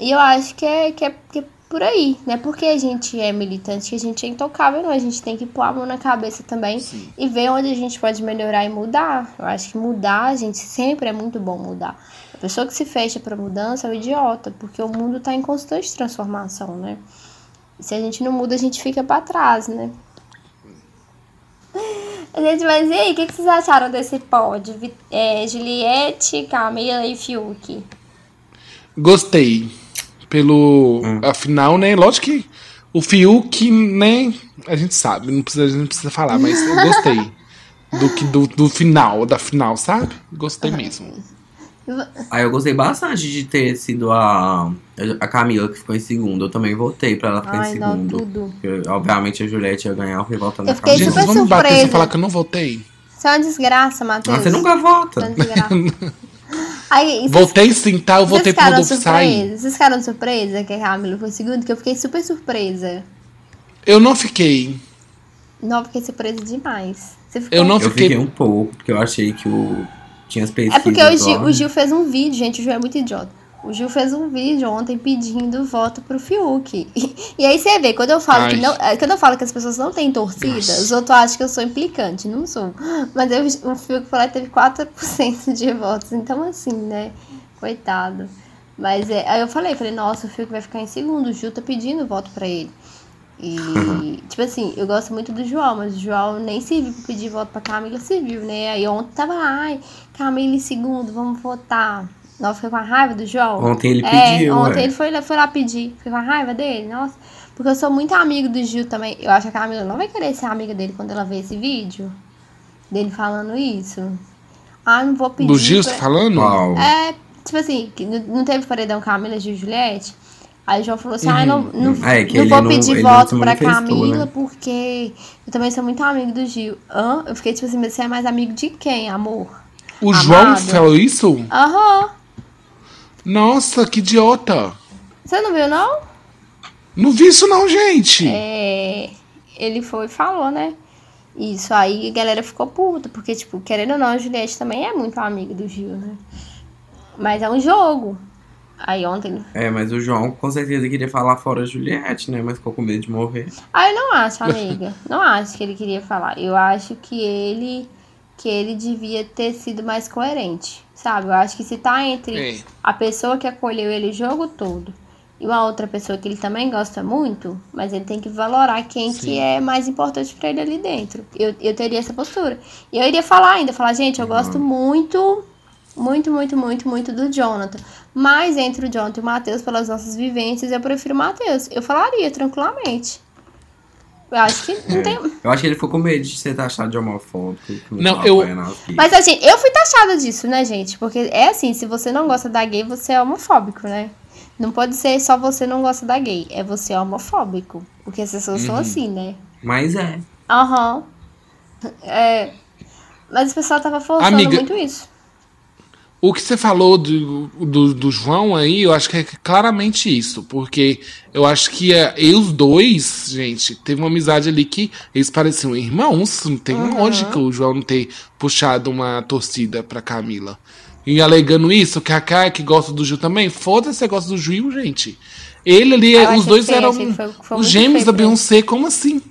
E eu acho que é, que, é, que é por aí, né? Porque a gente é militante, que a gente é intocável, não. A gente tem que pôr a mão na cabeça também e ver onde a gente pode melhorar e mudar. Eu acho que mudar, a gente sempre é muito bom mudar. A pessoa que se fecha pra mudança é um idiota, porque o mundo tá em constante transformação, né? E se a gente não muda, a gente fica pra trás, né? *laughs* Gente, mas e aí, o que, que vocês acharam desse pod? É, Juliette, Camila e Fiuk. Gostei. Pelo. Afinal, né? Lógico que o Fiuk, né? A gente sabe, não precisa, a gente não precisa falar, mas eu gostei. Do, que, do, do final, da final, sabe? Gostei mesmo. Aí eu gostei bastante de ter sido a, a Camila que ficou em segundo. Eu também votei pra ela ficar Ai, em não, segundo. tudo. Porque, obviamente a Juliette ia ganhar, eu fui votando Eu na Camila. Super vamos bater e falar que eu não votei. Isso é uma desgraça, Matheus. Mas você nunca é vota. desgraça. *laughs* Aí, Votei sim, tá? Eu vocês votei pro Rodolfo sair. Vocês ficaram surpresa que a Camila foi segundo? Que eu fiquei super surpresa. Eu não fiquei. Não, fiquei surpresa demais. Você ficou? Eu não Eu fiquei. fiquei um pouco, porque eu achei que o. Tinha as pesquisas. É porque o Gil, o Gil fez um vídeo, gente, o Gil é muito idiota. O Gil fez um vídeo ontem pedindo voto pro Fiuk. *laughs* E aí você vê, quando eu falo Ai. que não, é, quando eu falo que as pessoas não têm torcida, os outros acham que eu sou implicante, não sou. Mas eu, o Fiuk falou que teve 4% de votos, então assim, né? Coitado. Mas é, aí eu falei, falei, nossa, o Fiuk vai ficar em segundo, o Gil tá pedindo voto pra ele. E, *laughs* tipo assim, eu gosto muito do João, mas o João nem serviu pra pedir voto pra Camila, serviu, né? Aí ontem tava lá, ai, Camila em segundo, vamos votar. Nossa, fiquei com a raiva do João. Ontem ele É, pediu, ontem é. ele foi, lá- foi lá pedir. Fiquei com a raiva dele, nossa. Porque eu sou muito amigo do Gil também. Eu acho que a Camila não vai querer ser amiga dele quando ela ver esse vídeo. Dele falando isso. Ah, não vou pedir. Do Gil, você pra- tá falando? É, tipo assim, que não teve paredão Camila, Gil e Juliette? Aí o João falou assim, ah, não, não, É, não vou não- pedir voto pra Camila né? porque eu também sou muito amigo do Gil. Hã? Eu fiquei tipo assim, mas você é mais amigo de quem, amor? O João Amado. falou isso? Aham. Nossa, que idiota. Você não viu, não? Não vi isso não, gente. É, ele foi e falou, né? Isso aí a galera ficou puta, porque, tipo, querendo ou não, a Juliette também é muito amiga do Gil, né? Mas é um jogo. Aí ontem. É, mas o João com certeza queria falar fora a Juliette, né? Mas ficou com medo de morrer. Ah, eu não acho, amiga. *laughs* não acho que ele queria falar. Eu acho que ele que ele devia ter sido mais coerente, sabe? Eu acho que se tá entre a pessoa que acolheu ele o jogo todo e uma outra pessoa que ele também gosta muito, mas ele tem que valorar quem Sim. que é mais importante pra ele ali dentro. Eu, eu teria essa postura. E eu iria falar ainda, falar, gente, eu gosto muito, muito, muito, muito, muito do Jonathan. Mas entre o Jonathan e o Matheus, pelas nossas vivências, eu prefiro o Matheus. Eu falaria tranquilamente. Eu acho que não É. tem. Eu acho que ele ficou com medo de ser taxado de homofóbico. Não, eu-. Mas assim, eu fui taxada disso, né, gente? Porque é assim, se você não gosta da gay, você é homofóbico, né? Não pode ser só você não gosta da gay, é você é homofóbico. Porque as pessoas são assim, né? Mas é. Aham. É. Mas o pessoal tava forçando Amiga- muito isso. O que você falou do, do, do João aí, eu acho que é claramente isso. Porque eu acho que é, e os dois, gente, teve uma amizade ali que eles pareciam irmãos. Não tem lógica o João não ter puxado uma torcida pra Camila. E alegando isso, que a Kai que gosta do Gil também, foda-se, você gosta do Gil, gente. Ele ali, eu os dois feio, eram os gêmeos da. Beyoncé, como assim?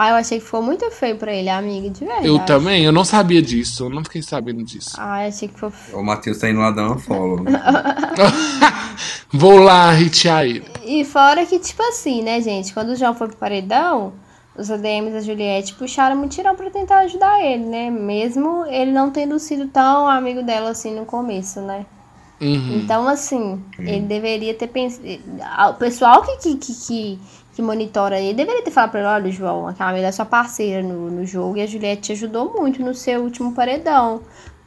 Ah, eu achei que ficou muito feio pra ele, amiga, de verdade. Eu também, eu não sabia disso, eu não fiquei sabendo disso. Ah, eu achei que foi. O Matheus tá indo lá dar uma follow. *laughs* Vou lá hitear ele. E fora que, tipo assim, né, gente? Quando o João foi pro paredão, os ADMs da Juliette puxaram mutirão pra tentar ajudar ele, né? Mesmo ele não tendo sido tão amigo dela assim no começo, né? Uhum. Então, assim, ele deveria ter pensado. O pessoal que, que, que, que, monitora ele deveria ter falado pra ele: olha, João, a Camila é sua parceira no, no jogo e a Juliette te ajudou muito no seu último paredão.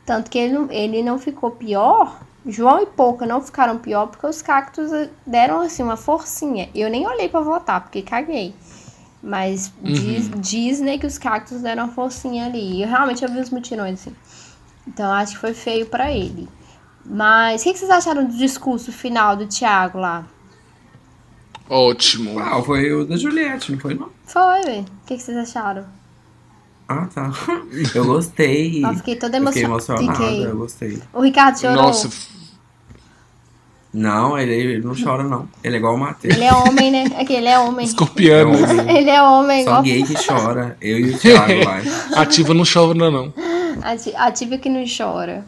Tanto que ele, não- ele não ficou pior. João e Pouca não ficaram pior porque os cactos deram assim uma forcinha. Eu nem olhei pra votar, porque caguei. Mas diz, diz né, que os cactos deram uma forcinha ali. E eu realmente eu vi os mutirões, assim. Então acho que foi feio pra ele. Mas o que, que vocês acharam do discurso final do Thiago lá? Ótimo. Uau, foi o da Juliette, não foi não? Foi, velho. O que, que vocês acharam? Ah, tá. Eu gostei. *laughs* Eu fiquei toda Eu fiquei emocion- emocionada, fiquei. eu gostei. O Ricardo chorou. Nossa, Não, ele, ele não chora, não. Ele é igual o Matheus. Ele é homem, né? Aqui, ele é homem. escorpiano. *laughs* Ele é homem, Só igual. gay que chora. Eu e o *laughs* Thiago lá. Ativa não chora, não. Ati- Ativa que não chora.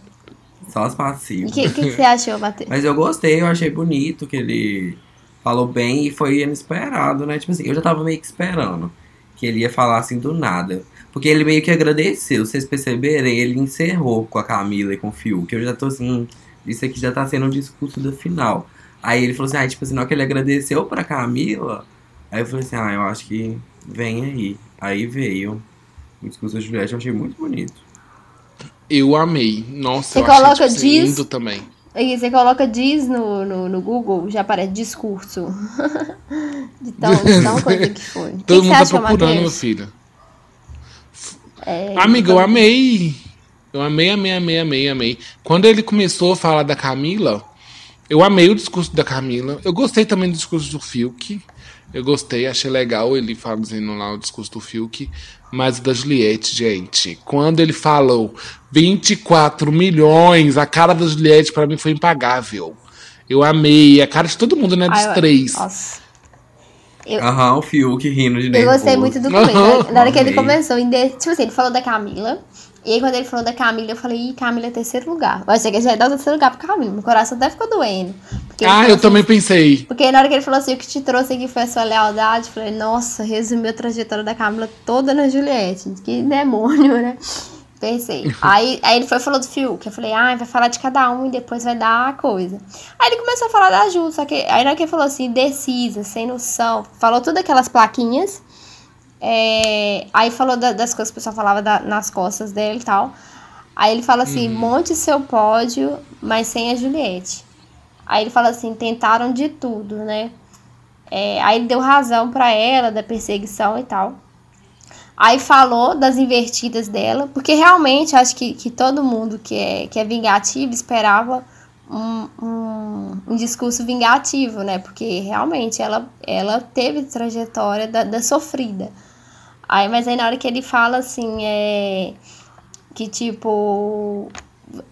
Só as passivas. o que, que, que você achou, Matheus? Mas eu gostei, eu achei bonito que ele falou bem e foi inesperado, né? Tipo assim, eu já tava meio que esperando que ele ia falar assim do nada. Porque ele meio que agradeceu, vocês perceberem, ele encerrou com a Camila e com o Fiuk. Eu já tô assim, isso aqui já tá sendo um discurso do final. Aí ele falou assim, ah, tipo assim, na hora que ele agradeceu pra Camila, aí eu falei assim, ah, eu acho que vem aí. Aí veio o discurso da Juliette, eu achei muito bonito. Eu amei. Nossa, Você eu achei coloca tipo, assim, lindo também. Aí você coloca diz no, no, no Google, já aparece discurso. *laughs* de, tão, de tão *laughs* coisa que foi. Todo que mundo tá procurando, meu filho. É, Amiga, eu foi- amei. Eu amei, amei, amei, amei, amei. Quando ele começou a falar da Camila, eu amei o discurso da Camila. Eu gostei também do discurso do Fiuk. Eu gostei, achei legal ele fazendo lá o discurso do Fiuk. Mas o da Juliette, gente, quando ele falou 24 milhões, a cara da Juliette pra mim foi impagável. Eu amei. A cara de todo mundo, né? Dos Ai, eu- três. Nossa. Aham, o Fiuk rindo de Eu nervoso. gostei muito do começo. Aham. Na hora que ele começou, tipo assim, ele falou da Camila. E aí, quando ele falou da Camila, eu falei, ih, Camila é terceiro lugar. Eu achei que ele já ia dar o terceiro lugar pra Camila. Meu coração até ficou doendo. Ah, eu assim- também pensei. Porque na hora que ele falou assim, o que te trouxe aqui foi a sua lealdade, eu falei, nossa, resumiu a trajetória da Camila toda na Juliette. Que demônio, né? Pensei. *laughs* Aí, aí ele foi falou do Fiuk. Eu falei, ah, vai falar de cada um e depois vai dar a coisa. Aí ele começou a falar da Ju, só que aí na hora que ele falou assim, indecisa, sem noção, falou tudo aquelas plaquinhas. É, aí falou da- das coisas que o pessoal falava da- nas costas dele e tal. Aí ele fala assim, monte seu pódio, mas sem a Juliette. Aí ele fala assim, tentaram de tudo, né? É, aí ele deu razão pra ela da perseguição e tal. Aí falou das invertidas dela, porque realmente acho que, que todo mundo que é, que é vingativo esperava um, um, um discurso vingativo, né? Porque realmente ela, ela teve trajetória da, da sofrida. Aí, mas aí na hora que ele fala assim, é que tipo.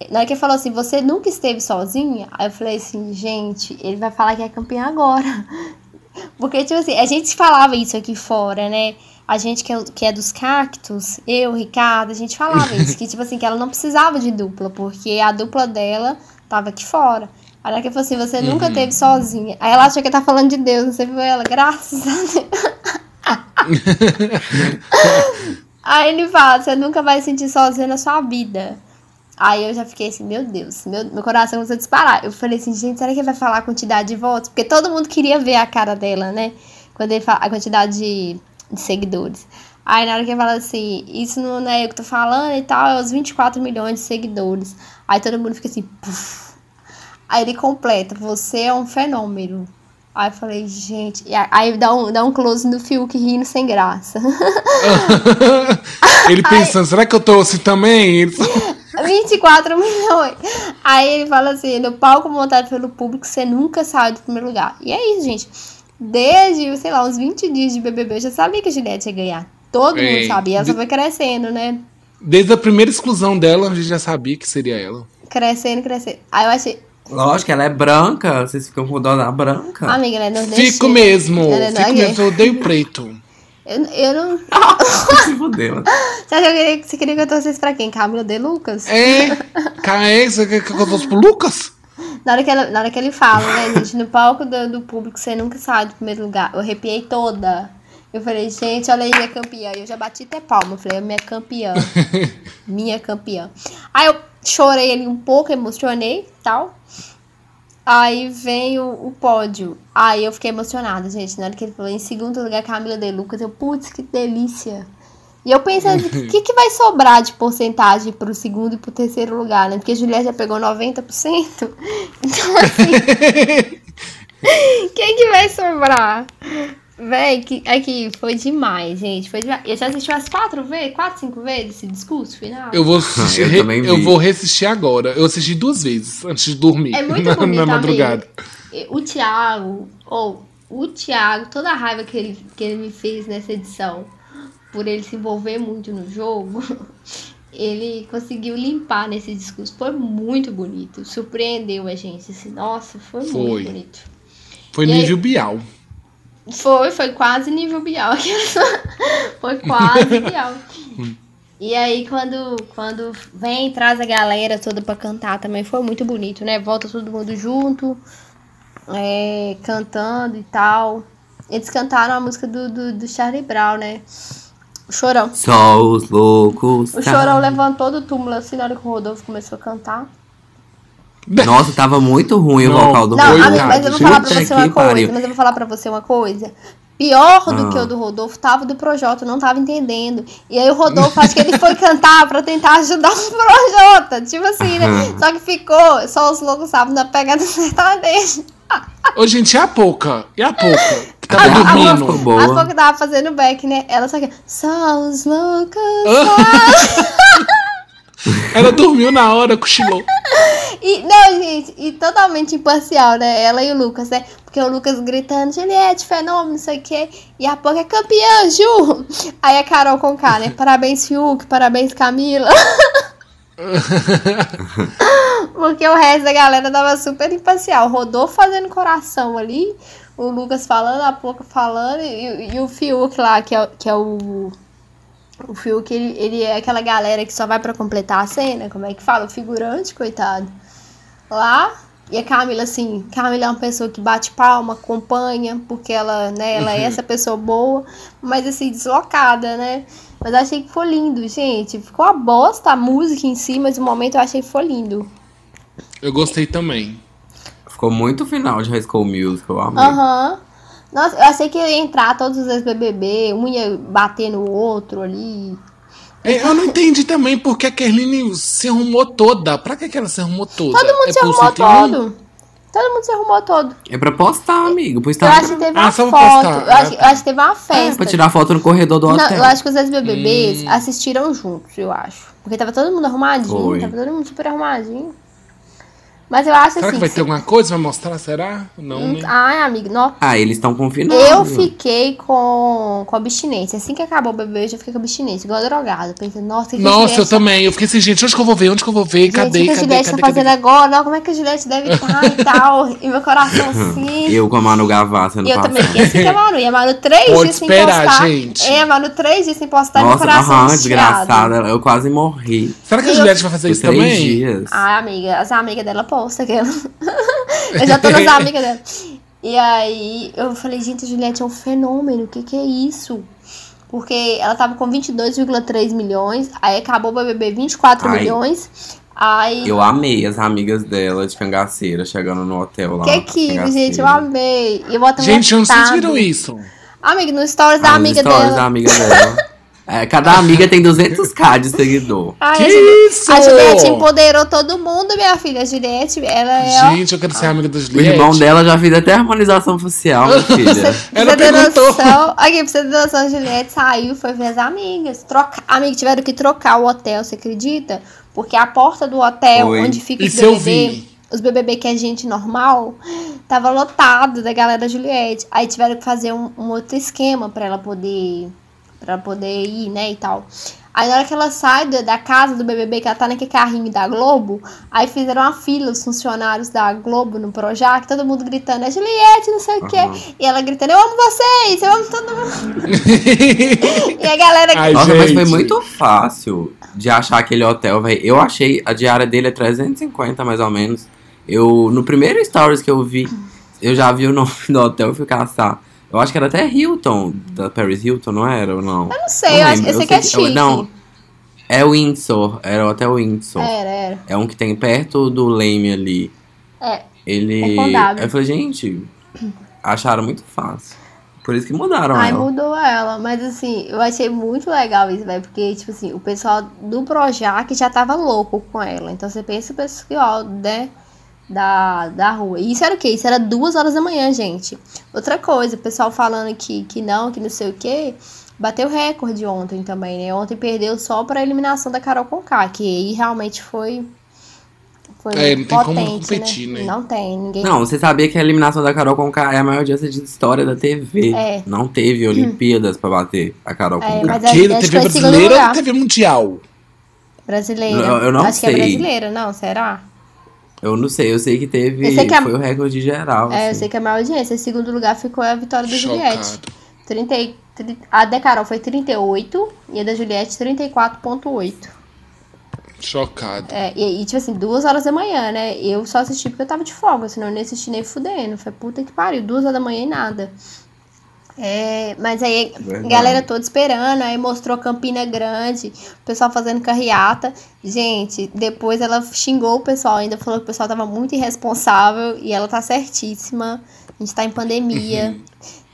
Na hora que ele falou assim, você nunca esteve sozinha? Aí eu falei assim, gente, ele vai falar que é campeã agora. *laughs* Porque, tipo assim, a gente falava isso aqui fora, né? A gente que é, que é dos cactos, eu, Ricardo, a gente falava isso, que tipo assim, que ela não precisava de dupla, porque a dupla dela tava aqui fora. Aí ela que falou assim, você nunca teve sozinha. Aí ela achou que tá falando de Deus, você viu ela? Graças a Deus. *laughs* *laughs* Aí ele fala, você nunca vai se sentir sozinha na sua vida. Aí eu já fiquei assim, meu Deus, meu, meu coração começou a disparar. Eu falei assim, gente, será que ele vai falar a quantidade de votos? Porque todo mundo queria ver a cara dela, né? Quando ele fala a quantidade de, de seguidores. Aí na hora que ele fala assim, isso não é eu que tô falando e tal, é os 24 milhões de seguidores. Aí todo mundo fica assim, puf. Aí ele completa, você é um fenômeno. Aí eu falei, gente. Aí dá um, dá um close no Fiuk rindo sem graça. *laughs* Ele pensando, será que eu tô assim também? Ele- 24 *laughs* milhões. Aí ele fala assim: no palco montado pelo público, você nunca sai do primeiro lugar. E é isso, gente. Desde, sei lá, uns 20 dias de BBB, eu já sabia que a Juliette ia ganhar. Todo mundo Ei, sabia. Ela só de- foi crescendo, né? Desde a primeira exclusão dela, a gente já sabia que seria ela. Crescendo, crescendo. Aí eu achei. Lógico, ela é branca. Vocês ficam com dó da branca. Amiga, ela é nordestina. Fico mesmo, Ela é fico mesmo, eu odeio preto. Eu, eu não. *laughs* Se fudeu. *laughs* Você, queria, você queria que eu torcesse pra quem? Camila de Lucas? É, Caê, você quer que eu fosse pro Lucas? Na hora, que ela- na hora que ele fala, né, gente, no palco do, do público, você nunca sai do primeiro lugar. Eu arrepiei toda. Eu falei, gente, olha aí minha campeã. E eu já bati até palma. Eu falei, minha campeã. *laughs* minha campeã. Aí eu chorei ali um pouco, emocionei tal. Aí vem o, o pódio. Aí eu fiquei emocionada, gente. Na hora que ele falou em segundo lugar, Camila de Lucas, eu, putz, que delícia. E eu pensei, o *laughs* que, que vai sobrar de porcentagem pro segundo e pro terceiro lugar, né? Porque a Juliette já pegou 90%. *laughs* Então, assim. *laughs* Quem que vai sobrar? Véi, que, aqui, foi demais, gente. Foi demais. Eu já assisti umas quatro vezes, quatro, cinco vezes esse discurso final. Eu vou *laughs* assistir, Eu re- também vi. eu vou reassistir agora. Eu assisti duas vezes antes de dormir. É *laughs* muito na, bonito, na madrugada. amigo. O Thiago, ou o Thiago, toda a raiva que ele, que ele me fez nessa edição, por ele se envolver muito no jogo, *laughs* ele conseguiu limpar nesse discurso. Foi muito bonito. Surpreendeu a gente. Assim, nossa, foi, Foi. muito bonito. Foi E aí- nível Bial. Foi, foi quase nível Bial. *laughs* foi quase Bial. E aí, quando, quando vem, traz a galera toda pra cantar também, foi muito bonito, né? Volta todo mundo junto, é, cantando e tal. Eles cantaram a música do, do, do Charlie Brown, né? O Chorão. Só os loucos. O. Chorão levantou do túmulo assim na hora que o Rodolfo começou a cantar. *laughs* Nossa, tava muito ruim o Não. vocal do Não, amigo, mas eu vou falar pra você uma coisa. pariu. Mas eu vou falar pra você uma coisa. Pior do Ah. que o do Rodolfo tava o do Projota, eu não tava entendendo. E aí o Rodolfo, acho que ele foi cantar pra tentar ajudar o Projota. Tipo assim, né? Só que ficou, só os loucos sabem, na pegada *laughs* sertaneja. Ô, gente, e a Pouca? E a Pouca? Que tava A Pouca dormindo. A boa. pouco tava fazendo back, né? Ela só que. Só os loucos. *laughs* Ela dormiu na hora, cochilou. *laughs* E, não, gente, e totalmente imparcial, né? Ela e o Lucas, né? Porque o Lucas gritando, Juliette, fenômeno, não sei o quê. E a pouco é campeã, Ju! Aí a Carol com K, né? Parabéns, Fiuk, parabéns, Camila. *laughs* Porque o resto da galera tava super imparcial. Rodolfo fazendo coração ali, o Lucas falando, a pouco falando, e, e o Fiuk lá, que é, que é o. O Fiuk, ele, ele é aquela galera que só vai pra completar a cena, como é que fala? O figurante, coitado. Lá, e a Camila, assim, Camila é uma pessoa que bate palma, acompanha, porque ela, né, ela é essa pessoa boa, mas assim, deslocada, né? Mas eu achei que foi lindo, gente. Ficou uma bosta a música em si, mas o momento eu achei que foi lindo. Eu gostei também. Ficou muito final de High School Musical, eu amei. Aham. Nossa, eu achei que ia entrar todos os ex-BBB, um ia bater no outro ali. É, eu não entendi também porque a Kerline se arrumou toda. Pra que, que ela se arrumou toda? Todo mundo É se arrumou 101? todo. Todo mundo se arrumou todo. É pra postar, amigo. Pro Eu acho que teve Ah, uma foto. postar. Eu acho, eu acho que teve uma É, festa. pra tirar foto no corredor do Não, hotel. eu acho que os ex-BBBs assistiram juntos, eu acho. Porque tava todo mundo arrumadinho, Foi. tava todo mundo super arrumadinho. Mas eu acho Será assim. que vai se- ter alguma coisa? Vai mostrar? Será? Não, né? Ai, amigo, não. Ah, eles estão confinados. Eu fiquei com, com abstinência. Assim que acabou o bebê, eu já fiquei com abstinência, igual drogada. Pensei, nossa, o que Nossa, eu Juliette também. Eu fiquei assim, gente, onde que eu vou ver? Onde que eu vou ver? Gente, o Cadê? que a Cadê? Juliette Cadê? tá fazendo Cadê? agora? Não, como é que a Juliette deve *laughs* estar e tal? E meu coração *laughs* assim. Eu com a Manu Gavassi ano E eu passado. também fiquei assim que a Manu. E a Manu três Pode dias sem esperar, postar. gente. É, a Manu três dias sem postar e meu Nossa, coração aham, desgraçado. desgraçada. Eu quase morri. Será que a Eu- Juliette vai fazer isso três também? dias. Ai, amiga, as amigas dela postam aquela. *laughs* Eu já tô nas amigas dela. E aí eu falei, gente, a Juliette é um fenômeno, o que que é isso? Porque ela tava com 22,3 milhões, aí acabou o BBB 24 Ai. milhões. Aí Eu amei as amigas dela de cangaceira chegando no hotel lá. que que, gente, eu amei. Eu boto Gente, onde vocês viram isso? Amiga, no stories da Ah, nos amiga stories dela. da amiga dela. *laughs* É, cada amiga tem 200k de seguidor. *laughs* Ai, Que a isso? A Juliette empoderou todo mundo, minha filha. A Juliette, ela é. Gente, eu quero ser amiga da O Juliette. irmão dela já fez até harmonização facial, minha filha. Pra Ela você ter perguntou. noção, aqui, pra você ter noção, a Juliette saiu, foi ver as amigas. Troca, amiga, tiveram que trocar o hotel, você acredita? Porque a porta do hotel, Foi. onde fica os BBB, os BBB que é gente normal, tava lotado da galera da Juliette. Aí tiveram que fazer um, um outro esquema pra ela poder para poder ir, né, e tal. Aí na hora que ela sai da, casa do BBB, que ela tá naquele carrinho da Globo, aí fizeram uma fila os funcionários da Globo no Projac, todo mundo gritando, é Juliette, não sei o quê. E ela gritando, eu amo vocês, eu amo todo mundo. *laughs* e a galera... Ai, Nossa, mas foi gente. muito fácil de achar aquele hotel, velho. Eu achei, a diária dele é 350 mais ou menos. Eu, no primeiro stories que eu vi, eu já vi o nome do hotel e fui caçar. Eu acho que era até Hilton, da Paris Hilton, não era ou não? Eu não sei, eu acho que esse aqui é chique. Não, é Windsor, era o Hotel Windsor. Era, era. É um que tem perto do Leme ali. É. Ele. É com W. eu falei, gente, acharam muito fácil. Por isso que mudaram Ai, ela. mudou ela. Mas assim, eu achei muito legal isso, velho. Porque, tipo assim, o pessoal do Projac já tava louco com ela. Então você pensa o pessoal, né? Da, da rua. E isso era o quê? Isso era duas horas da manhã, gente. Outra coisa, o pessoal falando que, que não, que não sei o quê. Bateu recorde ontem também, né? Ontem perdeu só pra eliminação da Carol Conká, que aí realmente foi. Foi É, não tem como potente, competir, né? Não tem, ninguém. Não, você sabia que a eliminação da Carol Conká é a maior audiência de história da TV. É. Não teve Olimpíadas pra bater a Carol É, Conká. mas Que acho que TV segundo brasileira ou. TV mundial? Brasileira. Eu- eu não Acho que é sei. brasileira, não? Será? Eu não sei, eu sei que teve. Eu sei que a- Foi o recorde geral. É, eu assim. sei que a maior audiência. Em segundo lugar ficou a vitória da Juliette. Chocado. 30, e- tri- a da Carol foi 38 e a da Juliette 34,8. Chocado. É, e, e, tipo assim, duas horas da manhã, né? Eu só assisti porque eu tava de folga, senão eu nem assisti nem fudendo. Foi puta que pariu, duas horas da manhã e nada. É, mas aí Verdade. galera toda esperando, aí mostrou Campina Grande, o pessoal fazendo carreata. Gente, depois ela xingou o pessoal, ainda falou que o pessoal tava muito irresponsável e ela tá certíssima. A gente tá em pandemia,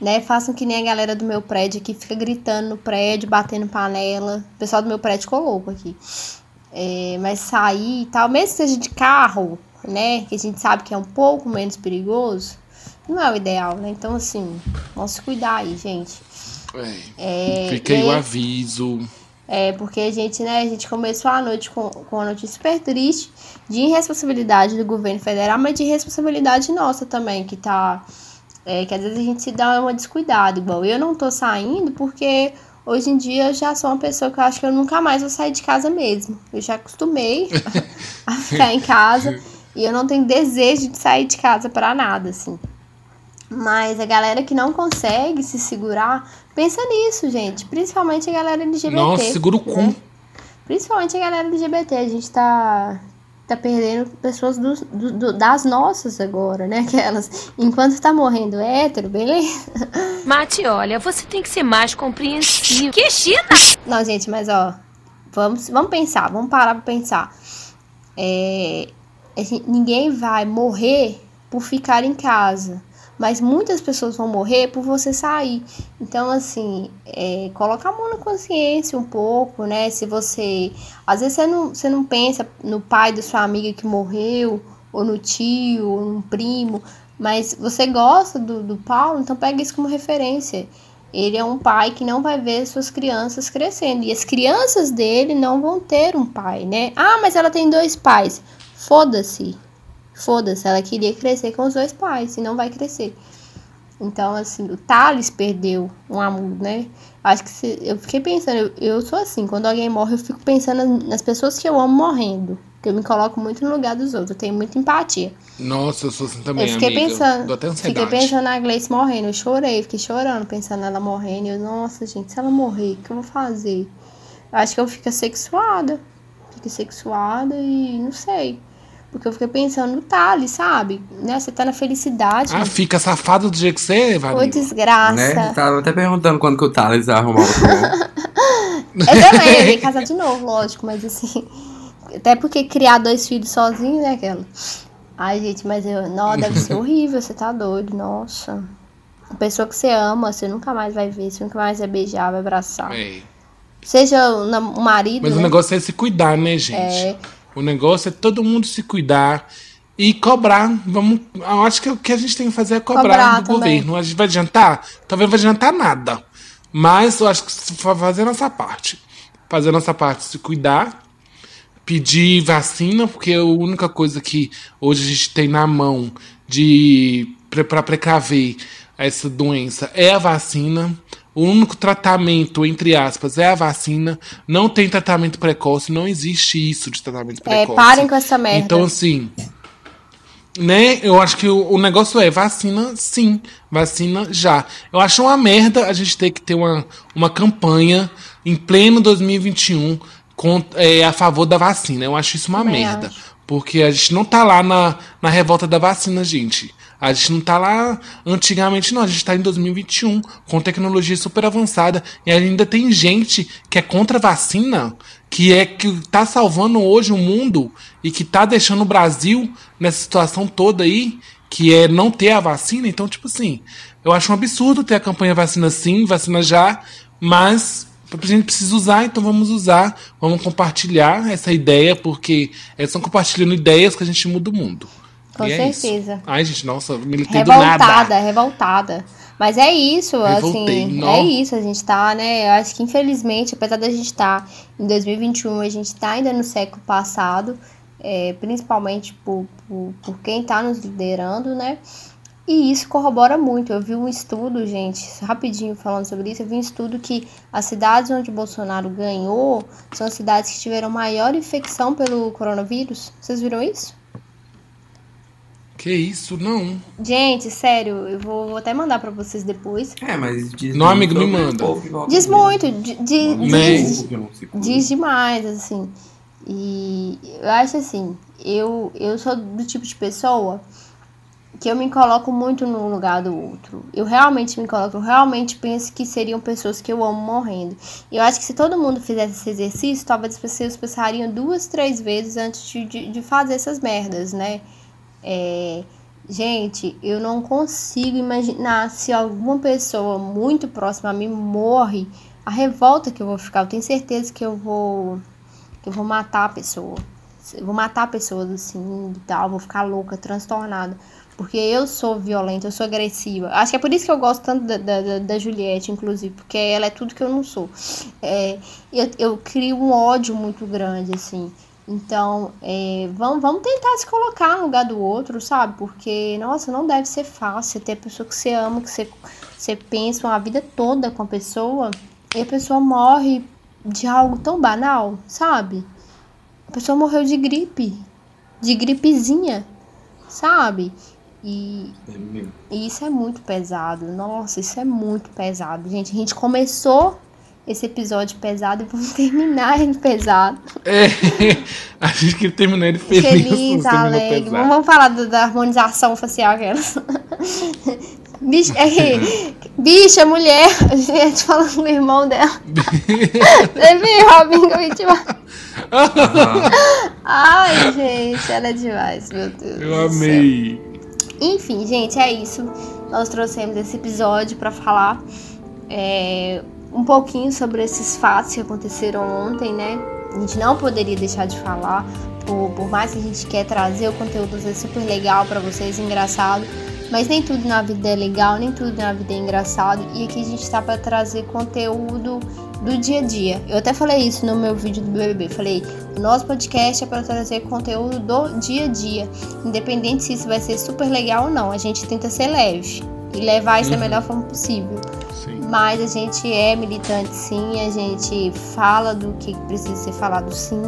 né? Façam que nem a galera do meu prédio que fica gritando no prédio, batendo panela. O pessoal do meu prédio ficou louco aqui. É, mas sair e tal, mesmo que seja de carro, né? Que a gente sabe que é um pouco menos perigoso, não é o ideal, né? Então, assim, vamos se cuidar aí, gente. É. É, Fica aí o aviso. é, porque a gente, né, a gente começou a noite com, com uma notícia super triste de irresponsabilidade do governo federal, mas de responsabilidade nossa também, que tá. É, que às vezes a gente se dá uma descuidada, igual eu não tô saindo porque hoje em dia eu já sou uma pessoa que eu acho que eu nunca mais vou sair de casa mesmo. Eu já acostumei *laughs* a ficar em casa e eu não tenho desejo de sair de casa pra nada, assim. Mas a galera que não consegue se segurar, pensa nisso, gente. Principalmente a galera LGBT. Nossa, segura o cu. né? Principalmente a galera LGBT. A gente tá, tá perdendo pessoas dos- do- do- das nossas agora, né? Aquelas. Enquanto tá morrendo hétero, beleza? *laughs* Mate, olha, você tem que ser mais compreensivo. Que China? Não, gente, mas ó. Vamos, vamos pensar, vamos parar pra pensar. É, a gente- ninguém vai morrer por ficar em casa. Mas muitas pessoas vão morrer por você sair. Então, assim, é, coloca a mão na consciência um pouco, né? Se você. Às vezes você não, você não pensa no pai da sua amiga que morreu, ou no tio, ou no primo, mas você gosta do, do Paulo, então pega isso como referência. Ele é um pai que não vai ver suas crianças crescendo. E as crianças dele não vão ter um pai, né? Ah, mas ela tem dois pais. Foda-se. Foda-se, ela queria crescer com os dois pais e não vai crescer. Então, assim, o Thales perdeu um amor, né? Acho que se, eu fiquei pensando, eu, eu sou assim, quando alguém morre, eu fico pensando nas, pessoas que eu amo morrendo. Porque eu me coloco muito no lugar dos outros, eu tenho muita empatia. Nossa, eu sou assim também, eu fiquei amiga. pensando, Dou até fiquei pensando na Gleice morrendo, eu chorei, fiquei chorando, pensando nela morrendo. E eu, nossa, gente, se ela morrer, o que eu vou fazer? Eu acho que eu fico sexuada. Fico sexuada e não sei. Porque eu fiquei pensando no Thales, sabe? Né? Você tá na felicidade. Ah, fica safado do jeito que você é, Ô, Vanilla. desgraça. Né? Tava até perguntando quando que o Thales vai arrumar bom. Eu também, eu ia casar de novo, lógico, mas assim. Até porque criar dois filhos sozinho, né, aquela? Ai, gente, mas eu. Não, deve ser *laughs* horrível, você tá doido, nossa. A pessoa que você ama, você nunca mais vai ver, você nunca mais vai beijar, vai abraçar. É. Seja o, o marido. Mas né? o negócio é se cuidar, né, gente? É. O negócio é todo mundo se cuidar e cobrar. Vamos, eu acho que o que a gente tem que fazer é cobrar, Cobrar do também. governo. A gente vai adiantar? Talvez não vai adiantar nada. Mas eu acho que se for fazer a nossa parte. Fazer a nossa parte, se cuidar, pedir vacina, porque a única coisa que hoje a gente tem na mão de para precaver essa doença é a vacina. O único tratamento, entre aspas, é a vacina. Não tem tratamento precoce, não existe isso de tratamento É, precoce. parem com essa merda. Então, assim, né? Eu acho que o, o negócio é vacina, sim. Vacina já. Eu acho uma merda a gente ter que ter uma, uma campanha em pleno 2021 com, é, a favor da vacina. Eu acho isso uma Também merda. acho. Porque a gente não tá lá na, na revolta da vacina, gente. A gente não tá lá antigamente, não. A gente tá em 2021, com tecnologia super avançada. E ainda tem gente que é contra a vacina, que é que tá salvando hoje o mundo e que tá deixando o Brasil nessa situação toda aí, que é não ter a vacina. Então, tipo assim, eu acho um absurdo ter a campanha vacina sim, vacina já, mas a gente precisa usar, então vamos usar, vamos compartilhar essa ideia, porque é só compartilhando ideias que a gente muda o mundo. Com E é isso. certeza. Ai, gente, nossa, militei do nada. Revoltada, revoltada. Mas é isso, Revoltei, assim, nó. é isso, a gente tá, né? Eu acho que infelizmente, apesar da gente estar em 2021, a gente tá ainda no século passado, é, principalmente por, por, por quem tá nos liderando, né? E isso corrobora muito. Eu vi um estudo, gente, rapidinho falando sobre isso, eu vi um estudo que as cidades onde Bolsonaro ganhou são as cidades que tiveram maior infecção pelo coronavírus. Vocês viram isso? Que isso, não. Gente, sério, eu vou, vou até mandar pra vocês depois. É, mas diz Não, amigo, me o manda. Diz muito, di- di- Né? diz, diz demais, assim. E eu acho assim, eu, eu sou do tipo de pessoa que eu me coloco muito no lugar do outro. Eu realmente me coloco, eu realmente penso que seriam pessoas que eu amo morrendo. E eu acho que se todo mundo fizesse esse exercício, talvez as pessoas pensariam duas, três vezes antes de, de, de fazer essas merdas, né? É, gente, eu não consigo imaginar se alguma pessoa muito próxima a mim morre, a revolta que eu vou ficar. Eu tenho certeza que eu vou que eu vou matar a pessoa. Eu vou matar pessoas assim e tal, vou ficar louca, transtornada. Porque eu sou violenta, eu sou agressiva. Acho que é por isso que eu gosto tanto da, da, da- Juliette, inclusive, porque ela é tudo que eu não sou. É, eu, eu crio um ódio muito grande, assim. Então, é, vamos, vamos tentar se colocar no lugar do outro, sabe? Porque, nossa, não deve ser fácil ter a pessoa que você ama, que você, você pensa uma vida toda com a pessoa, e a pessoa morre de algo tão banal, sabe? A pessoa morreu de gripe, de gripezinha, sabe? E, É e isso é muito pesado. Nossa, isso é muito pesado. Gente, a gente começou esse episódio pesado e vamos *laughs* terminar ele pesado. É, *laughs* a gente queria terminar ele feliz. Feliz, alegre. Vamos falar do- da harmonização facial aquelas. *laughs* Bicha, é, bicha, mulher. A gente falando com o irmão dela. Você viu, Robin? que Aham. Ai, gente, ela é demais, meu Deus. Eu do amei. Enfim, gente, é isso. Nós trouxemos esse episódio pra falar é, um pouquinho sobre esses fatos que aconteceram ontem, né? A gente não poderia deixar de falar, por, por mais que a gente quer trazer o conteúdo às vezes, super legal pra vocês, engraçado. Mas nem tudo na vida é legal, nem tudo na vida é engraçado. E aqui a gente tá pra trazer conteúdo do dia a dia. Eu até falei isso no meu vídeo do BBB. Falei, o nosso podcast é para trazer conteúdo do dia a dia. Independente se isso vai ser super legal ou não. A gente tenta ser leve e levar isso da Uhum. melhor forma possível. Sim. Mas a gente é militante sim, a gente fala do que precisa ser falado sim.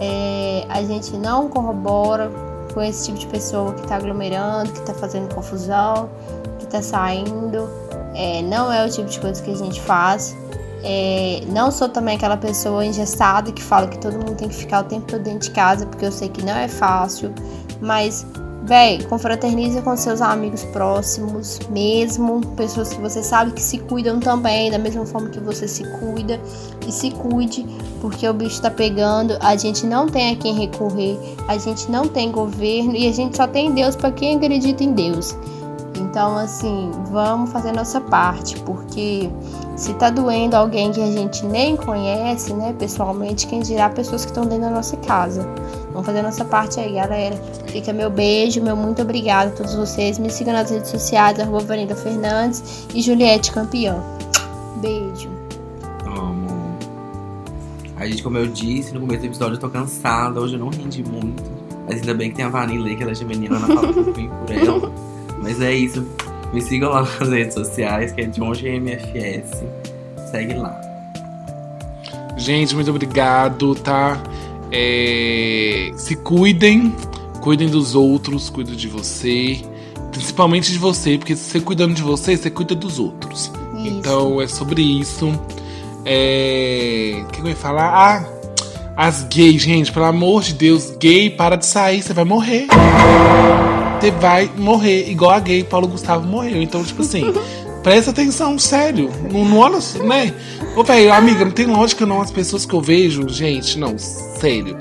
É, a gente não corrobora com esse tipo de pessoa que tá aglomerando, que tá fazendo confusão, que tá saindo. É, não é o tipo de coisa que a gente faz. É, não sou também aquela pessoa engessada que fala que todo mundo tem que ficar o tempo todo dentro de casa, porque eu sei que não é fácil. Mas, véi, confraterniza com seus amigos próximos mesmo, pessoas que você sabe que se cuidam também, da mesma forma que você se cuida. E se cuide, porque o bicho tá pegando, a gente não tem a quem recorrer, a gente não tem governo e a gente só tem Deus para quem acredita em Deus. Então, assim, vamos fazer nossa parte, porque se tá doendo alguém que a gente nem conhece, né, pessoalmente, quem dirá pessoas que estão dentro da nossa casa. Vamos fazer nossa parte aí, galera. Fica meu beijo, meu muito obrigado a todos vocês. Me sigam nas redes sociais, arroba Vanida Fernandes e Juliette Campeão. Beijo. Amo. A gente, como eu disse no começo do episódio, eu tô cansada. Hoje eu não rendi muito. Mas ainda bem que tem a Vanilla aí, que ela é geminiana, ela fala um pouquinho por ela. Mas é isso. Me sigam lá nas redes sociais, que é JohnGMFS. Segue lá. Gente, muito obrigado, tá? É, Se cuidem, cuidem dos outros, cuidem de você. Principalmente de você, porque se você cuidando de você, você cuida dos outros. Isso. Então é sobre isso. É... O que eu ia falar? Ah, as gays, gente, pelo amor de Deus, gay, para de sair, você vai morrer. Você vai morrer, igual a gay Paulo Gustavo morreu. Então, tipo assim, *laughs* presta atenção, sério. Não, não olha, né? Ô, velho, amiga, não tem lógica não. As pessoas que eu vejo, gente, não, sério.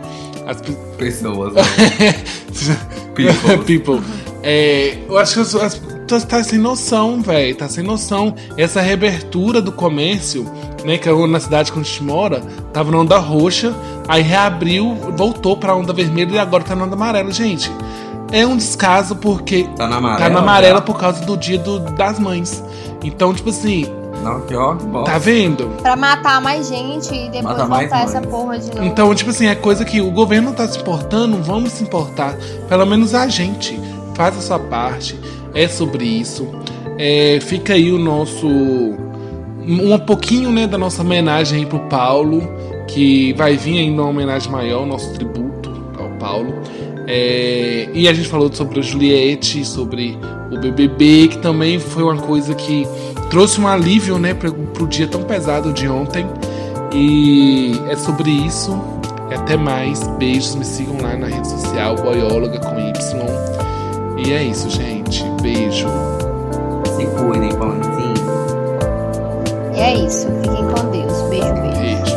As pe- Pessoas. né? *laughs* People. People. É, eu acho que as, as pessoas tá sem noção, velho. Tá sem noção. Essa reabertura do comércio, né? Que é na cidade que a gente mora, tava na onda roxa, aí reabriu, voltou pra onda vermelha e agora tá na onda amarela. Gente, é um descaso porque Tá na amarela. tá na amarela por causa do dia do- das mães. Então, tipo assim, Não, que bosta. tá vendo? Pra matar mais gente e depois Matar voltar essa mães. porra de novo. Então, tipo assim, é coisa que o governo tá se importando, vamos se importar. Pelo menos a gente. Faz a sua parte. É sobre isso. É, fica aí o nosso. Um pouquinho né, da nossa homenagem aí pro Paulo. Que vai vir ainda uma homenagem maior, o nosso tributo ao Paulo. É, e a gente falou sobre a Juliette, sobre o BBB, que também foi uma coisa que trouxe um alívio né, pro, pro dia tão pesado de ontem. E é sobre isso. E até mais. Beijos. Me sigam lá na rede social, Boióloga com Y. E é isso, gente. Beijo. Se cuidem, pãozinho. E é isso. Fiquem com Deus. Beijo, beijo. Beijo.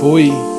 Foi.